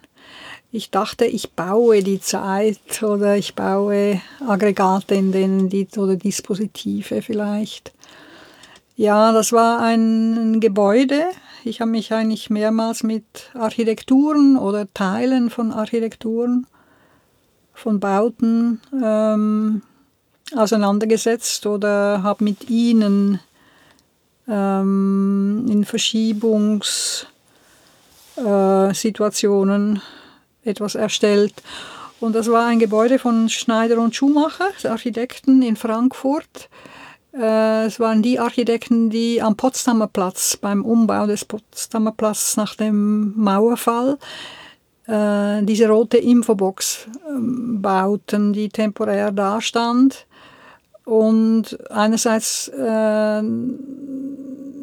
Ich dachte, ich baue die Zeit oder ich baue Aggregate, in denen die oder Dispositive vielleicht. Ja, das war ein Gebäude. Ich habe mich eigentlich mehrmals mit Architekturen oder Teilen von Architekturen, von Bauten ähm, auseinandergesetzt oder habe mit ihnen ähm, in Verschiebungssituationen äh, etwas erstellt. Und das war ein Gebäude von Schneider und Schumacher, Architekten in Frankfurt. Äh, es waren die Architekten, die am Potsdamer Platz, beim Umbau des Potsdamer Platzes nach dem Mauerfall, äh, diese rote Infobox ähm, bauten, die temporär dastand. Und einerseits äh,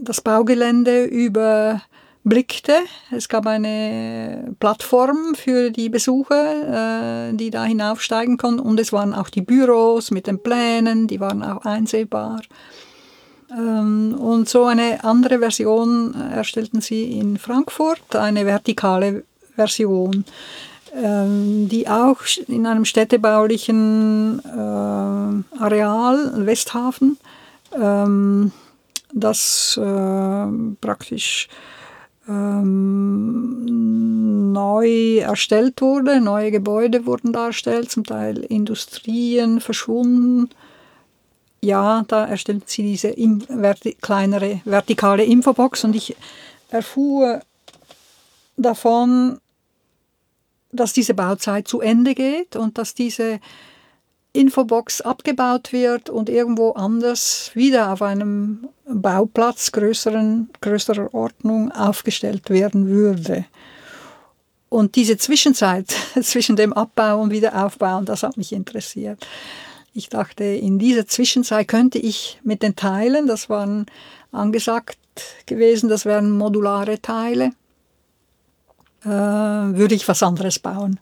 das Baugelände über blickte. Es gab eine Plattform für die Besucher, äh, die da hinaufsteigen konnten. Und es waren auch die Büros mit den Plänen, die waren auch einsehbar. Ähm, und so eine andere Version erstellten sie in Frankfurt, eine vertikale Version, ähm, die auch in einem städtebaulichen äh, Areal, Westhafen, ähm, das äh, praktisch ähm, neu erstellt wurde. Neue Gebäude wurden da erstellt, zum Teil Industrien verschwunden. Ja, da erstellten sie diese im, verti kleinere vertikale Infobox und ich erfuhr davon, dass diese Bauzeit zu Ende geht und dass diese Infobox abgebaut wird und irgendwo anders wieder auf einem Bauplatz größeren, größerer Ordnung aufgestellt werden würde. Und diese Zwischenzeit zwischen dem Abbau und Wiederaufbauen, das hat mich interessiert. Ich dachte, in dieser Zwischenzeit könnte ich mit den Teilen, das waren angesagt gewesen, das wären modulare Teile, äh, würde ich was anderes bauen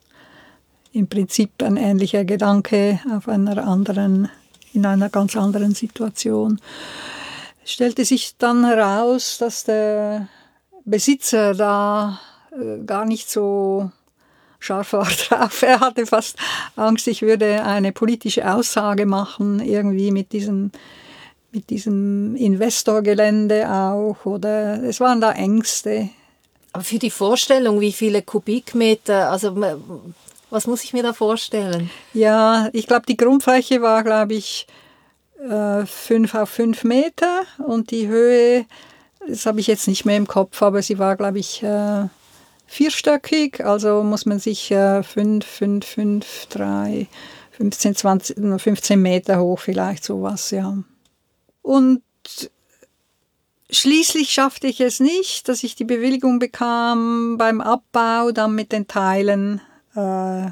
im Prinzip ein ähnlicher Gedanke auf einer anderen, in einer ganz anderen Situation. Es stellte sich dann heraus, dass der Besitzer da äh, gar nicht so scharf war drauf. Er hatte fast Angst, ich würde eine politische Aussage machen, irgendwie mit diesem, mit diesem Investorgelände auch. Oder es waren da Ängste. Aber für die Vorstellung, wie viele Kubikmeter, also was muss ich mir da vorstellen? Ja, ich glaube, die Grundfläche war, glaube ich, äh, fünf auf fünf Meter und die Höhe, das habe ich jetzt nicht mehr im Kopf, aber sie war, glaube ich, äh, vierstöckig. Also muss man sich äh, fünf, fünf, fünf, drei, 15, 20, 15 Meter hoch vielleicht sowas, ja. Und Schließlich schaffte ich es nicht, dass ich die Bewilligung bekam beim Abbau, dann mit den Teilen äh,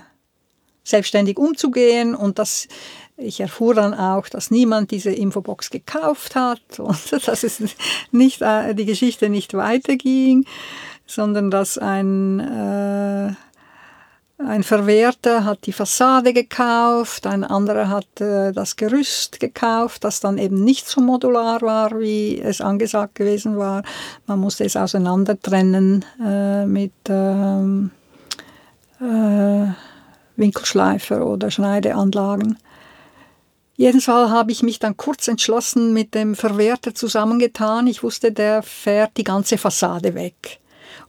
selbstständig umzugehen und dass ich erfuhr dann auch, dass niemand diese Infobox gekauft hat und dass es nicht, äh, die Geschichte nicht weiterging, sondern dass ein, äh, ein Verwerter hat die Fassade gekauft, ein anderer hat äh, das Gerüst gekauft, das dann eben nicht so modular war, wie es angesagt gewesen war. Man musste es auseinander trennen äh, mit ähm, äh, Winkelschleifer oder Schneideanlagen. Jedenfalls habe ich mich dann kurz entschlossen mit dem Verwerter zusammengetan. Ich wusste, der fährt die ganze Fassade weg.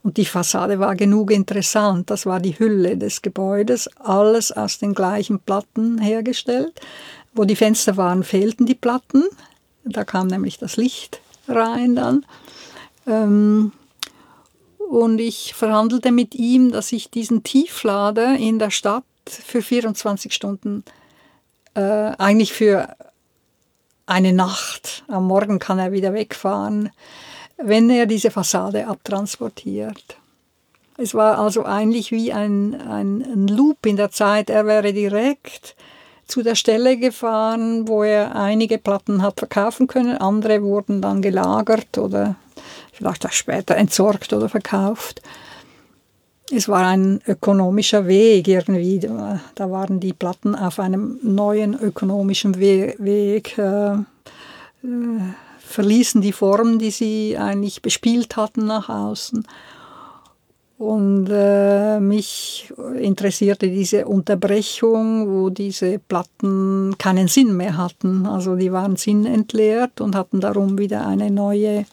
Und die Fassade war genug interessant. Das war die Hülle des Gebäudes, alles aus den gleichen Platten hergestellt. Wo die Fenster waren, fehlten die Platten. Da kam nämlich das Licht rein dann. Ähm, und ich verhandelte mit ihm, dass ich diesen Tieflader in der Stadt für 24 Stunden, äh, eigentlich für eine Nacht, am Morgen kann er wieder wegfahren, wenn er diese Fassade abtransportiert. Es war also eigentlich wie ein, ein, ein Loop in der Zeit. Er wäre direkt zu der Stelle gefahren, wo er einige Platten hat verkaufen können. Andere wurden dann gelagert oder vielleicht auch später entsorgt oder verkauft. Es war ein ökonomischer Weg irgendwie. Da waren die Platten auf einem neuen ökonomischen Weg, äh, äh, verließen die Form, die sie eigentlich bespielt hatten nach außen. Und äh, mich interessierte diese Unterbrechung, wo diese Platten keinen Sinn mehr hatten. Also die waren sinnentleert und hatten darum wieder eine neue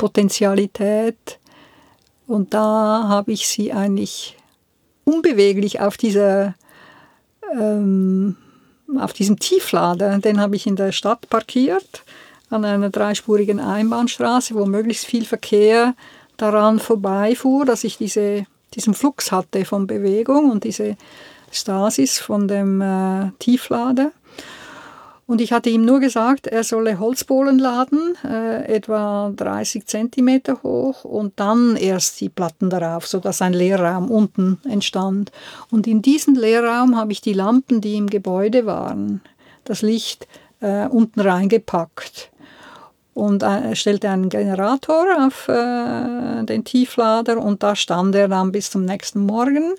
Potentialität. Und da habe ich sie eigentlich unbeweglich auf dieser ähm, auf diesem Tieflader, den habe ich in der Stadt parkiert, an einer dreispurigen Einbahnstraße, wo möglichst viel Verkehr daran vorbeifuhr, dass ich diese, diesen Flux hatte von Bewegung und diese Stasis von dem äh, Tieflader. Und ich hatte ihm nur gesagt, er solle Holzbohlen laden, äh, etwa 30 Zentimeter hoch, und dann erst die Platten darauf, sodass ein Leerraum unten entstand. Und in diesen Leerraum habe ich die Lampen, die im Gebäude waren, das Licht äh, unten reingepackt und äh, stellte einen Generator auf äh, den Tieflader und da stand er dann bis zum nächsten Morgen.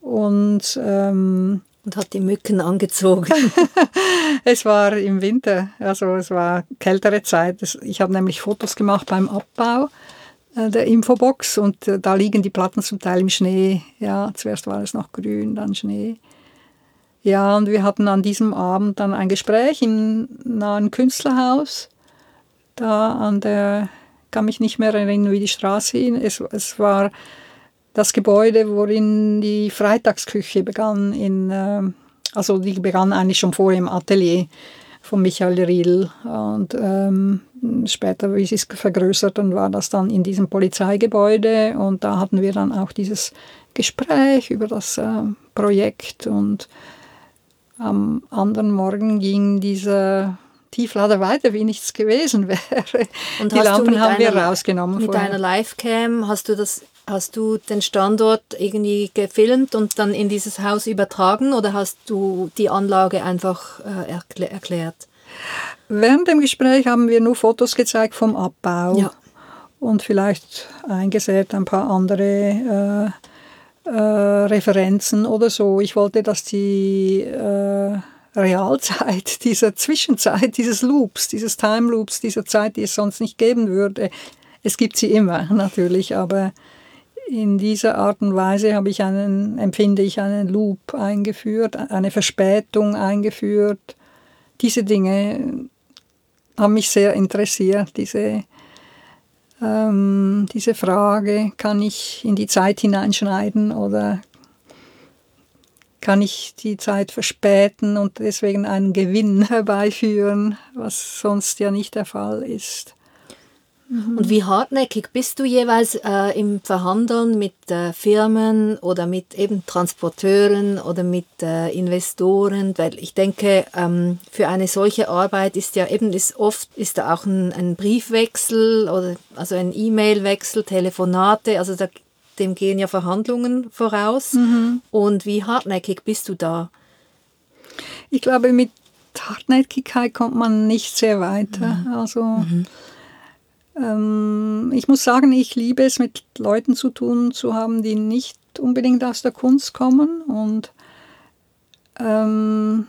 Und ähm, und hat die Mücken angezogen. es war im Winter, also es war kältere Zeit. Ich habe nämlich Fotos gemacht beim Abbau äh, der Infobox und äh, da liegen die Platten zum Teil im Schnee. Ja, zuerst war es noch grün, dann Schnee. Ja, und wir hatten an diesem Abend dann ein Gespräch im nahen Künstlerhaus. Da an der, kann mich nicht mehr erinnern, wie die Straße hin. Es, es war das Gebäude, worin die Freitagsküche begann, in, äh, also die begann eigentlich schon vorher im Atelier von Michael Riedl und ähm, später, wie sie es vergrößert, dann war das dann in diesem Polizeigebäude und da hatten wir dann auch dieses Gespräch über das äh, Projekt und am anderen Morgen ging dieser Tieflader weiter, wie nichts gewesen wäre. Und die Lampen haben wir rausgenommen. Mit vorher. deiner Livecam hast du das Hast du den Standort irgendwie gefilmt und dann in dieses Haus übertragen oder hast du die Anlage einfach äh, erklä erklärt? Während dem Gespräch haben wir nur Fotos gezeigt vom Abbau ja. und vielleicht eingesät ein paar andere äh, äh, Referenzen oder so. Ich wollte, dass die äh, Realzeit dieser Zwischenzeit, dieses Loops, dieses Time Loops, dieser Zeit, die es sonst nicht geben würde, es gibt sie immer natürlich, aber in dieser Art und Weise habe ich einen, empfinde ich einen Loop eingeführt, eine Verspätung eingeführt. Diese Dinge haben mich sehr interessiert, diese, ähm, diese Frage, kann ich in die Zeit hineinschneiden oder kann ich die Zeit verspäten und deswegen einen Gewinn herbeiführen, was sonst ja nicht der Fall ist. Mhm. Und wie hartnäckig bist du jeweils äh, im Verhandeln mit äh, Firmen oder mit eben Transporteuren oder mit äh, Investoren? Weil ich denke, ähm, für eine solche Arbeit ist ja eben ist oft ist da auch ein, ein Briefwechsel oder also ein E-Mail-Wechsel, Telefonate, also da, dem gehen ja Verhandlungen voraus. Mhm. Und wie hartnäckig bist du da? Ich glaube, mit Hartnäckigkeit kommt man nicht sehr weiter. Mhm. Also mhm ähm, ich muss sagen, ich liebe es, mit Leuten zu tun zu haben, die nicht unbedingt aus der Kunst kommen. Und ähm,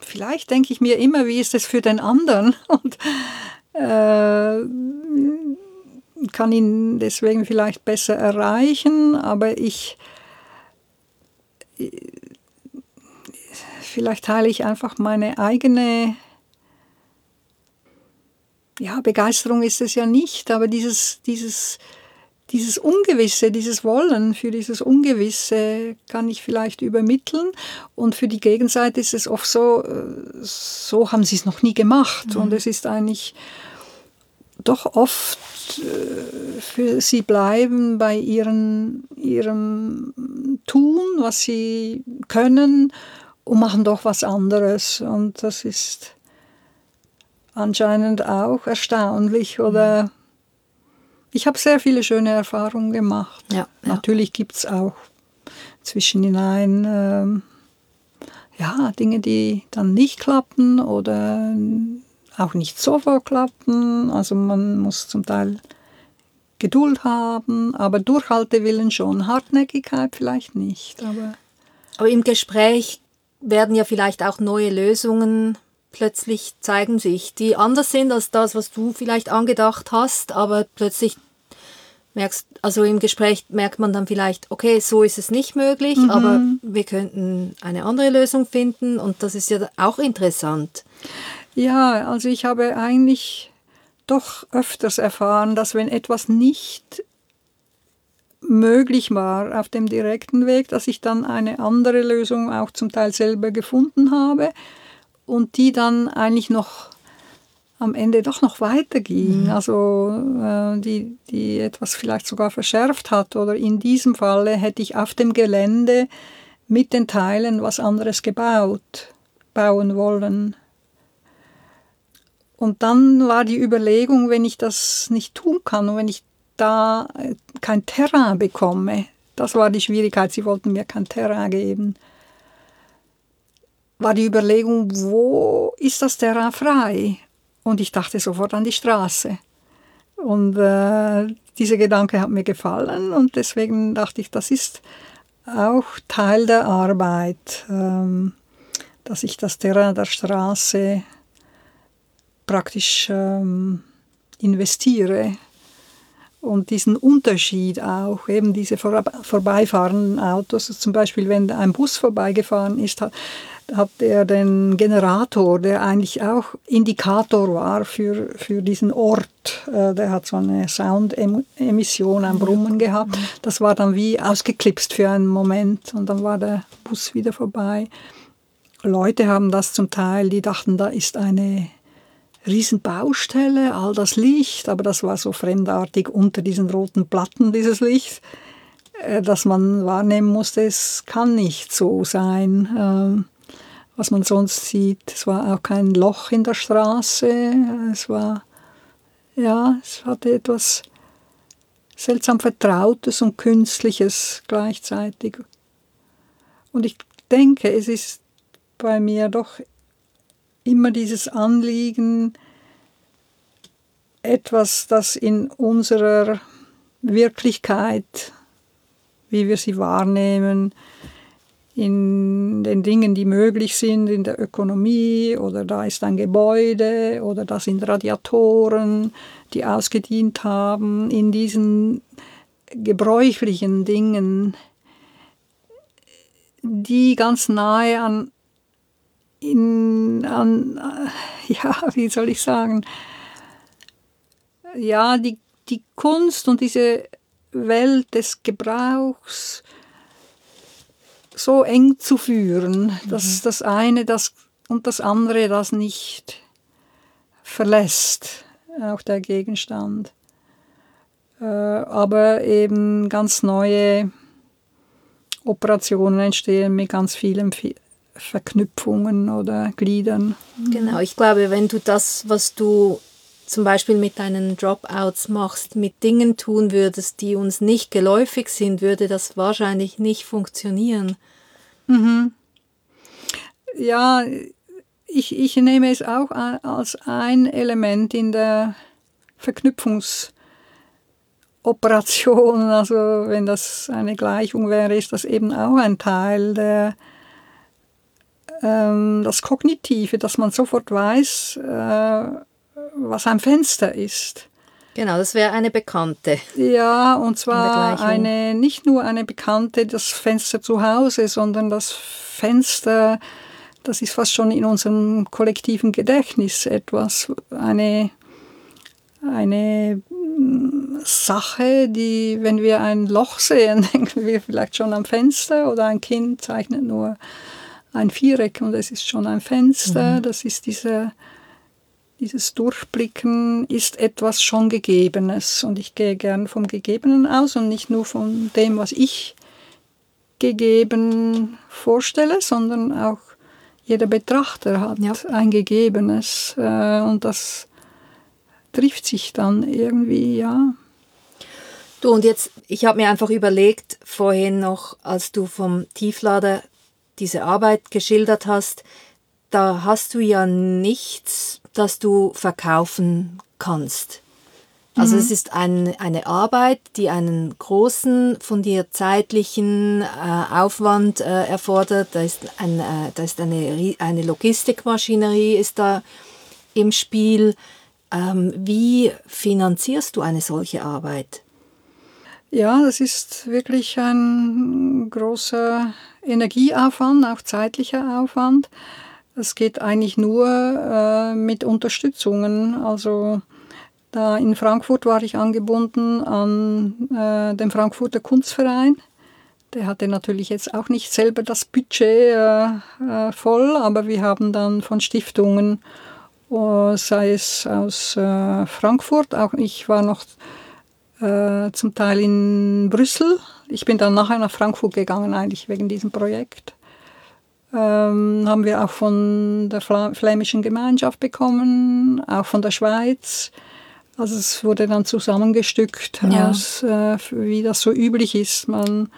vielleicht denke ich mir immer, wie ist es für den anderen? Und äh, kann ihn deswegen vielleicht besser erreichen, aber ich vielleicht teile ich einfach meine eigene ja, Begeisterung ist es ja nicht, aber dieses, dieses, dieses Ungewisse, dieses Wollen für dieses Ungewisse kann ich vielleicht übermitteln. Und für die Gegenseite ist es oft so, äh, so haben sie es noch nie gemacht. Mhm. Und es ist eigentlich doch oft äh, für sie bleiben bei ihren, ihrem Tun, was sie können und machen doch was anderes. Und das ist anscheinend auch erstaunlich oder ich habe sehr viele schöne Erfahrungen gemacht. Ja, ja. Natürlich gibt es auch zwischenhinein ähm, ja, Dinge, die dann nicht klappen oder auch nicht sofort klappen. Also man muss zum Teil Geduld haben, aber Durchhaltewillen schon. Hartnäckigkeit vielleicht nicht. Aber, aber im Gespräch werden ja vielleicht auch neue Lösungen plötzlich zeigen sich, die anders sind als das, was du vielleicht angedacht hast, aber plötzlich merkst, also im Gespräch merkt man dann vielleicht, okay, so ist es nicht möglich, mhm. aber wir könnten eine andere Lösung finden und das ist ja auch interessant. Ja, also ich habe eigentlich doch öfters erfahren, dass wenn etwas nicht möglich war auf dem direkten Weg, dass ich dann eine andere Lösung auch zum Teil selber gefunden habe und die dann eigentlich noch am Ende doch noch weiterging, mhm. also äh, die, die etwas vielleicht sogar verschärft hat. Oder in diesem Falle hätte ich auf dem Gelände mit den Teilen was anderes gebaut, bauen wollen. Und dann war die Überlegung, wenn ich das nicht tun kann und wenn ich da äh, kein Terrain bekomme, das war die Schwierigkeit, sie wollten mir kein Terrain geben war die Überlegung, wo ist das Terrain frei? Und ich dachte sofort an die Straße. Und äh, dieser Gedanke hat mir gefallen und deswegen dachte ich, das ist auch Teil der Arbeit, ähm, dass ich das Terrain der Straße praktisch ähm, investiere und diesen Unterschied auch, eben diese vor, vorbeifahrenden Autos, zum Beispiel wenn ein Bus vorbeigefahren ist, hat, er den Generator, der eigentlich auch Indikator war für, für diesen Ort. Äh, der hat so eine Soundemission, ein Brummen gehabt. Das war dann wie ausgeklipst für einen Moment und dann war der Bus wieder vorbei. Leute haben das zum Teil, die dachten, da ist eine Riesenbaustelle, all das Licht, aber das war so fremdartig unter diesen roten Platten, dieses Licht, äh, dass man wahrnehmen musste, es kann nicht so sein. Was man sonst sieht. Es war auch kein Loch in der Straße. Es war, ja, es hatte etwas seltsam Vertrautes und Künstliches gleichzeitig. Und ich denke, es ist bei mir doch immer dieses Anliegen, etwas, das in unserer Wirklichkeit, wie wir sie wahrnehmen, in den Dingen, die möglich sind in der Ökonomie oder da ist ein Gebäude oder da sind Radiatoren, die ausgedient haben, in diesen gebräuchlichen Dingen, die ganz nahe an, in, an ja, wie soll ich sagen, ja, die, die Kunst und diese Welt des Gebrauchs, so eng zu führen, dass mhm. das eine das und das andere das nicht verlässt, auch der Gegenstand. Äh, aber eben ganz neue Operationen entstehen mit ganz vielen Verknüpfungen oder Gliedern. Genau, ich glaube, wenn du das, was du zum Beispiel mit deinen Dropouts machst, mit Dingen tun würdest, die uns nicht geläufig sind, würde das wahrscheinlich nicht funktionieren. Mhm. Ja, ich, ich nehme es auch als ein Element in der Verknüpfungsoperation. Also wenn das eine Gleichung wäre, ist das eben auch ein Teil der ähm, das Kognitive, dass man sofort weiß, äh, was ein Fenster ist. Genau, das wäre eine Bekannte. Ja, und zwar eine, nicht nur eine Bekannte, das Fenster zu Hause, sondern das Fenster das ist fast schon in unserem kollektiven Gedächtnis etwas, eine, eine mm, Sache, die, wenn wir ein Loch sehen, denken wir vielleicht schon am Fenster oder ein Kind zeichnet nur ein Viereck und es ist schon ein Fenster. Mhm. Das ist diese, dieses Durchblicken ist etwas schon Gegebenes und ich gehe gern vom Gegebenen aus und nicht nur von dem, was ich gegeben vorstelle, sondern auch jeder Betrachter hat ja. ein Gegebenes äh, und das trifft sich dann irgendwie, ja. Du und jetzt, ich habe mir einfach überlegt, vorhin noch, als du vom Tieflader diese Arbeit geschildert hast, da hast du ja nichts, das du verkaufen kannst. Also mhm. es ist ein, eine Arbeit, die einen großen von dir zeitlichen äh, Aufwand äh, erfordert. Da ist, ein, äh, da ist eine, eine Logistikmaschinerie ist da im Spiel. Ähm, wie finanzierst du eine solche Arbeit? Ja, das ist wirklich ein großer Energieaufwand, auch zeitlicher Aufwand. Es geht eigentlich nur äh, mit Unterstützungen. Also da in Frankfurt war ich angebunden an äh, den Frankfurter Kunstverein. Der hatte natürlich jetzt auch nicht selber das Budget äh, äh voll, aber wir haben dann von Stiftungen, äh, sei es aus äh, Frankfurt, auch ich war noch zum Teil in Brüssel. Ich bin dann nachher nach Frankfurt gegangen, eigentlich wegen diesem Projekt. Ähm, haben wir auch von der flämischen Gemeinschaft bekommen, auch von der Schweiz. Also es wurde dann zusammengestückt, ja. aus, äh, wie das so üblich ist. Man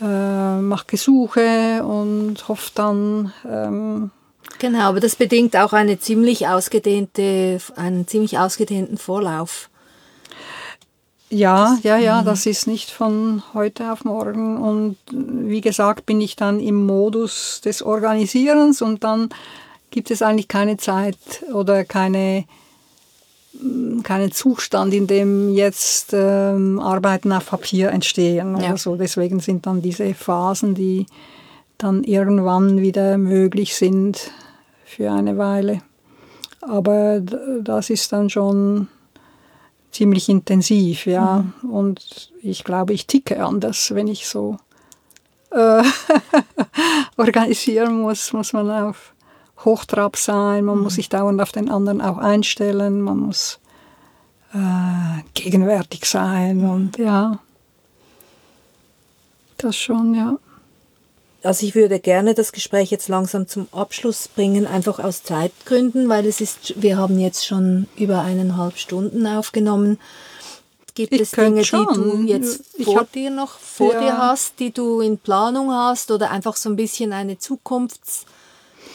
äh, macht Gesuche und hofft dann. Ähm, genau, aber das bedingt auch eine ziemlich ausgedehnte, einen ziemlich ausgedehnten Vorlauf. Ja, ja, ja, mhm. das ist nicht von heute auf morgen. Und wie gesagt, bin ich dann im Modus des Organisierens und dann gibt es eigentlich keine Zeit oder keine keinen Zustand, in dem jetzt ähm, Arbeiten auf Papier entstehen ja. oder so. Deswegen sind dann diese Phasen, die dann irgendwann wieder möglich sind für eine Weile. Aber das ist dann schon ziemlich intensiv, ja. Mhm. Und ich glaube, ich ticke anders, wenn ich so äh, organisieren muss, muss man auf Hochtrab sein, man mhm. muss sich dauernd auf den anderen auch einstellen, man muss äh, gegenwärtig sein und ja, das schon, ja. Also ich würde gerne das Gespräch jetzt langsam zum Abschluss bringen, einfach aus Zeitgründen, weil es ist, wir haben jetzt schon über eineinhalb Stunden aufgenommen. Gibt ich es Dinge, schon. die du jetzt vor hab, dir noch vor ja. dir hast, die du in Planung hast oder einfach so ein bisschen eine Zukunfts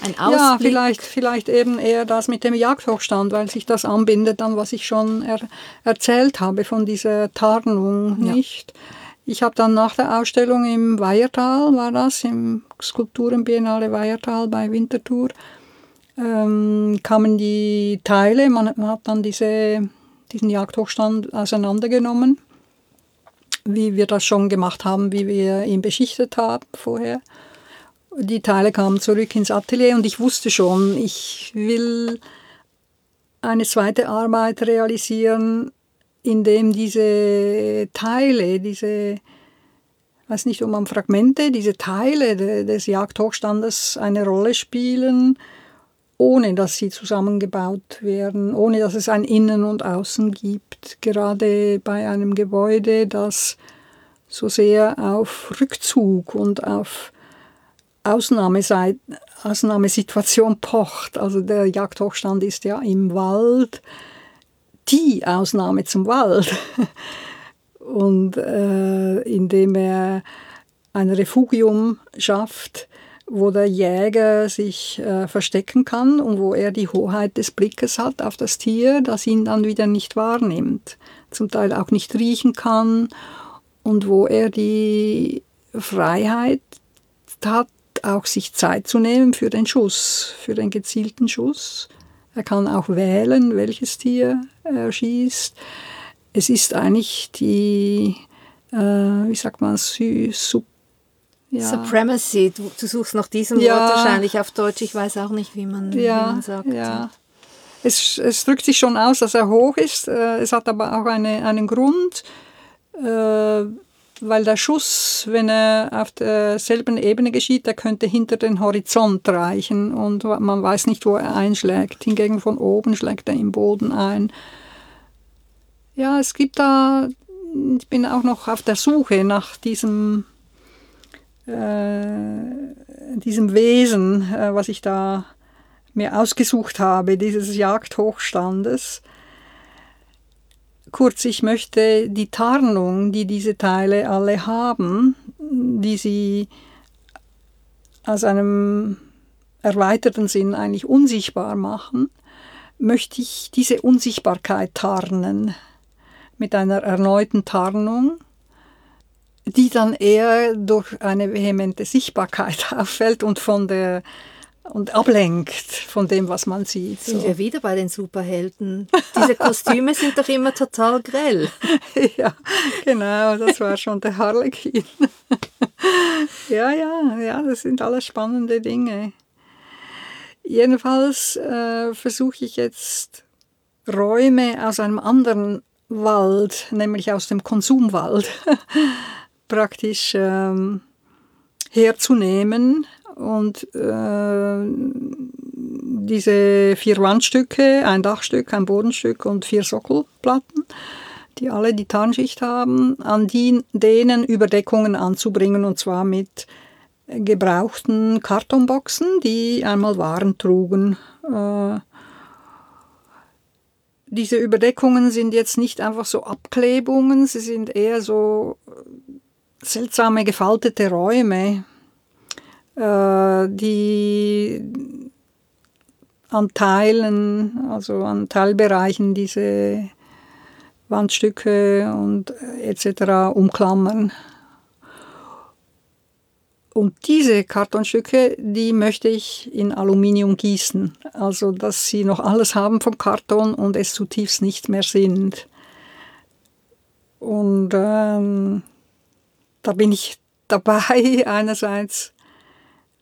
ein Ausblick? Ja, vielleicht, vielleicht eben eher das mit dem Jagdhochstand, weil sich das anbindet an, was ich schon er, erzählt habe von dieser Tarnung, ja. nicht? Ich habe dann nach der Ausstellung im Weiertal, war das, im Skulpturenbiennale Weiertal bei Winterthur, ähm, kamen die Teile, man, man hat dann diese, diesen Jagdhochstand auseinandergenommen, wie wir das schon gemacht haben, wie wir ihn beschichtet haben vorher. Die Teile kamen zurück ins Atelier und ich wusste schon, ich will eine zweite Arbeit realisieren, in dem diese Teile, diese, weiß nicht, ob man Fragmente, diese Teile des Jagdhochstandes eine Rolle spielen, ohne dass sie zusammengebaut werden, ohne dass es ein Innen und Außen gibt. Gerade bei einem Gebäude, das so sehr auf Rückzug und auf Ausnahmesituation pocht. Also der Jagdhochstand ist ja im Wald die Ausnahme zum Wald. Und äh, indem er ein Refugium schafft, wo der Jäger sich äh, verstecken kann und wo er die Hoheit des Blickes hat auf das Tier, das ihn dann wieder nicht wahrnimmt, zum Teil auch nicht riechen kann und wo er die Freiheit hat, auch sich Zeit zu nehmen für den Schuss, für den gezielten Schuss. Er kann auch wählen, welches Tier er schießt. Es ist eigentlich die, äh, wie sagt man, Sub ja. Supremacy, du, du, suchst nach diesem ja. Wort wahrscheinlich auf Deutsch. Ich weiß auch nicht, wie man, ja, wie man sagt. Ja. Es, es, drückt sich schon aus, dass er hoch ist. Äh, es hat aber auch eine, einen Grund, äh, weil der Schuss, wenn er auf derselben Ebene geschieht, der könnte hinter den Horizont reichen und man weiß nicht, wo er einschlägt. Hingegen von oben schlägt er im Boden ein. Ja, es gibt da, ich bin auch noch auf der Suche nach diesem, äh, diesem Wesen, äh, was ich da mir ausgesucht habe, dieses Jagdhochstandes. Kurz, ich möchte die Tarnung, die diese Teile alle haben, die sie aus einem erweiterten Sinn eigentlich unsichtbar machen, möchte ich diese Unsichtbarkeit tarnen mit einer erneuten Tarnung, die dann eher durch eine vehemente Sichtbarkeit auffällt und von der und ablenkt von dem, was man sieht. Sind so. wir wieder bei den Superhelden? Diese Kostüme sind doch immer total grell. ja, genau, das war schon der Harlequin. ja, ja, ja, das sind alles spannende Dinge. Jedenfalls äh, versuche ich jetzt Räume aus einem anderen Wald, nämlich aus dem Konsumwald, praktisch ähm, herzunehmen und äh, diese vier Wandstücke, ein Dachstück, ein Bodenstück und vier Sockelplatten, die alle die Tarnschicht haben, an die, denen Überdeckungen anzubringen und zwar mit gebrauchten Kartonboxen, die einmal Waren trugen. Äh, diese Überdeckungen sind jetzt nicht einfach so Abklebungen, sie sind eher so seltsame gefaltete Räume, die an Teilen, also an Teilbereichen diese Wandstücke und etc. umklammern. Und diese Kartonstücke, die möchte ich in Aluminium gießen. Also, dass sie noch alles haben vom Karton und es zutiefst nicht mehr sind. Und ähm, da bin ich dabei, einerseits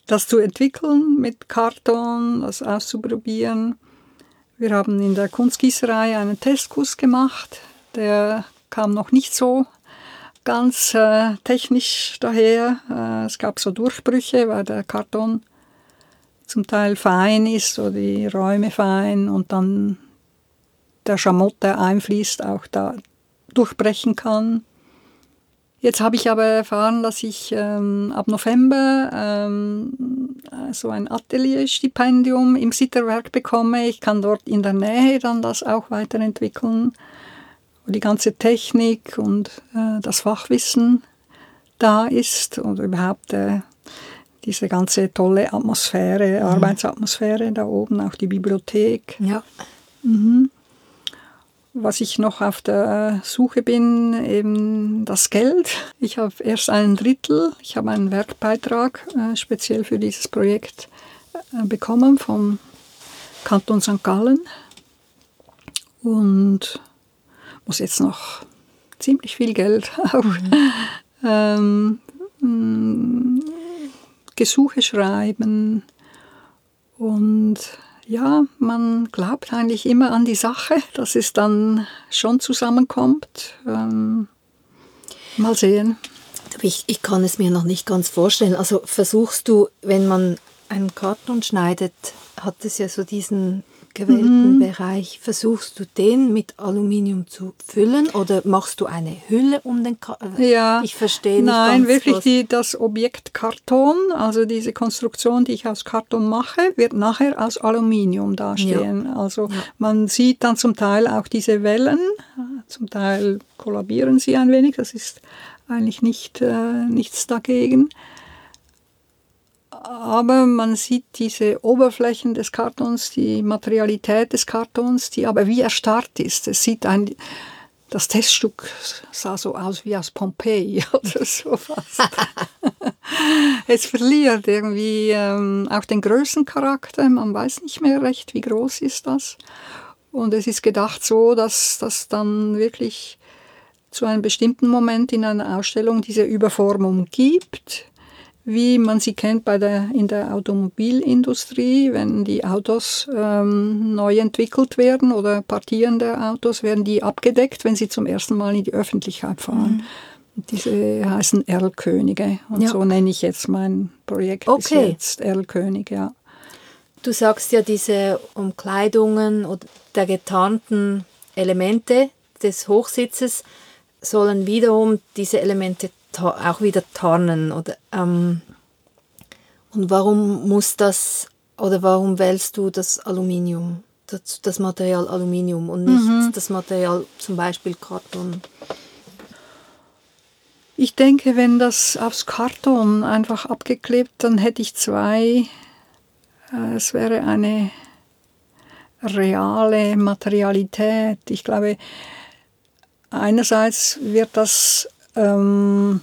das zu entwickeln mit Karton, das auszuprobieren. Wir haben in der Kunstgießerei einen Testkurs gemacht, der kam noch nicht so ganz äh, technisch daher. Äh, es gab so Durchbrüche, weil der Karton zum Teil fein ist oder die Räume fein und dann der Schamott, der einfließt, auch da durchbrechen kann. Jetzt habe ich aber erfahren, dass ich ähm, ab November ähm, so ein Atelierstipendium im Sitterwerk bekomme. Ich kann dort in der Nähe dann das auch weiterentwickeln. Die ganze Technik und äh, das Fachwissen da ist und überhaupt äh, diese ganze tolle Atmosphäre, mhm. Arbeitsatmosphäre da oben, auch die Bibliothek. Ja. Mhm was ich noch auf der Suche bin, eben das Geld. Ich habe erst ein Drittel, ich habe einen Werkbeitrag äh, speziell für dieses Projekt äh, bekommen vom Kanton St. Gallen und muss jetzt noch ziemlich viel Geld auch ähm, mm, Gesuche schreiben und ja, man glaubt eigentlich immer an die Sache, dass es dann schon zusammenkommt. Ähm, mal sehen. Ich, ich kann es mir noch nicht ganz vorstellen. Also versuchst du, wenn man einen Karton schneidet, hat es ja so diesen gewählten mhm. Bereich, versuchst du den mit Aluminium zu füllen oder machst du eine Hülle um den Karton? Äh, ja, ich verstehe nicht Nein, wirklich die, das Objekt Karton, also diese Konstruktion, die ich aus Karton mache, wird nachher aus Aluminium dastehen. Ja. Also ja. man sieht dann zum Teil auch diese Wellen, zum Teil kollabieren sie ein wenig, das ist eigentlich nicht, äh, nichts dagegen aber man sieht diese Oberflächen des Kartons, die Materialität des Kartons, die aber wie erstarrt ist. Es sieht ein, das Teststück sah so aus wie aus Pompeji oder sowas. es verliert irgendwie ähm, auch den Größencharakter. Man weiß nicht mehr recht, wie groß ist das. Und es ist gedacht so, dass das dann wirklich zu einem bestimmten Moment in einer Ausstellung diese Überformung gibt wie man sie kennt bei der, in der Automobilindustrie, wenn die Autos ähm, neu entwickelt werden oder Partien der Autos, werden die abgedeckt, wenn sie zum ersten Mal in die Öffentlichkeit fahren. Mhm. Diese heißen Erlkönige. Und ja. so nenne ich jetzt mein Projekt okay. bis jetzt, Erlkönig, ja. Du sagst ja, diese Umkleidungen oder der getarnten Elemente des Hochsitzes sollen wiederum diese Elemente auch wieder tarnen. Oder, ähm, und warum muss das, oder warum wählst du das Aluminium, das, das Material Aluminium und nicht mhm. das Material zum Beispiel Karton? Ich denke, wenn das aufs Karton einfach abgeklebt, dann hätte ich zwei äh, es wäre eine reale Materialität. Ich glaube, einerseits wird das, ähm,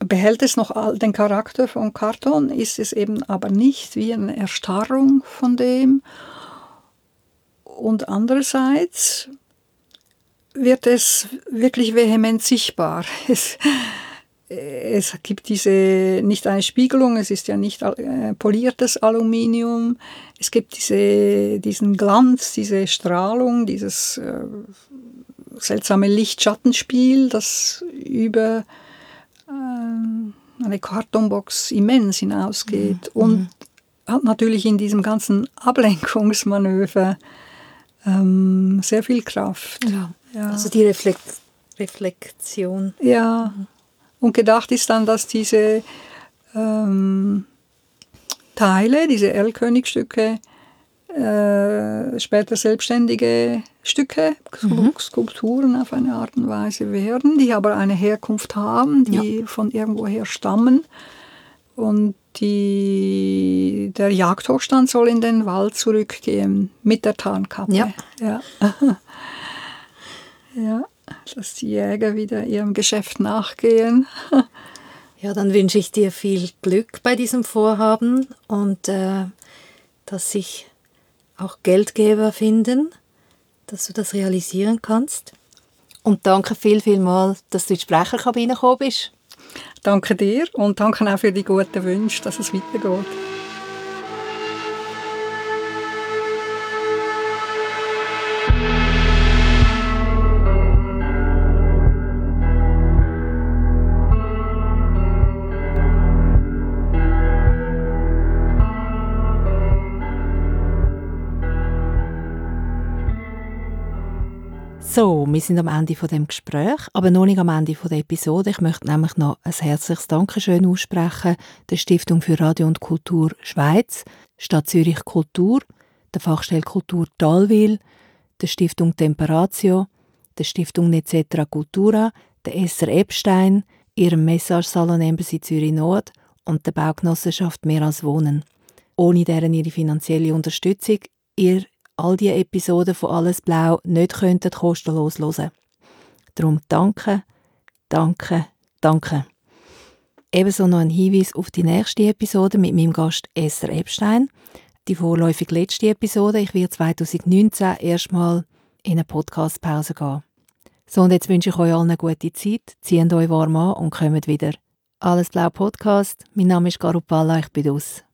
behält es noch den Charakter von Karton, ist es eben aber nicht wie eine Erstarrung von dem. Und andererseits wird es wirklich vehement sichtbar. Es, es gibt diese, nicht eine Spiegelung, es ist ja nicht äh, poliertes Aluminium, es gibt diese, diesen Glanz, diese Strahlung, dieses äh, seltsame Lichtschattenspiel, das über äh, eine Kartonbox immens hinausgeht mhm. und hat natürlich in diesem ganzen Ablenkungsmanöver ähm, sehr viel Kraft. Ja. Ja. Also die Reflekt Reflexion. Ja. Mhm. Und gedacht ist dann, dass diese ähm, Teile, diese Erlkönigstücke, äh, später selbstständige Stücke, mhm. Skulpturen auf eine Art und Weise werden, die aber eine Herkunft haben, die ja. von irgendwoher stammen. Und die, der Jagdhochstand soll in den Wald zurückgehen mit der Tarnkappe. Ja. ja. ja dass die Jäger wieder ihrem Geschäft nachgehen. ja, dann wünsche ich dir viel Glück bei diesem Vorhaben und äh, dass sich auch Geldgeber finden, dass du das realisieren kannst. Und danke viel, viel mal, dass du in die Sprecherkabine gekommen bist. Danke dir und danke auch für die guten Wünsche, dass es weitergeht. So, wir sind am Ende von dem Gespräch, aber noch nicht am Ende von der Episode. Ich möchte nämlich noch ein herzliches Dankeschön aussprechen der Stiftung für Radio und Kultur Schweiz, Stadt Zürich Kultur, der Fachstelle Kultur Talwil, der Stiftung Temperatio, der Stiftung Netzetra Cultura, der Esser Epstein, ihrem Message Salon Embassy Zürich Nord und der Baugenossenschaft Mehr als Wohnen. Ohne deren ihre finanzielle Unterstützung, ihr all die Episoden von Alles Blau nicht könnten kostenlos hören. Darum danke, danke, danke. Ebenso noch ein Hinweis auf die nächste Episode mit meinem Gast Esther Epstein. Die vorläufig letzte Episode. Ich werde 2019 erstmal in eine Podcastpause gehen. So, und jetzt wünsche ich euch allen eine gute Zeit. Zieht euch warm an und kommt wieder. Alles Blau Podcast. Mein Name ist Garupalla, ich bin aus.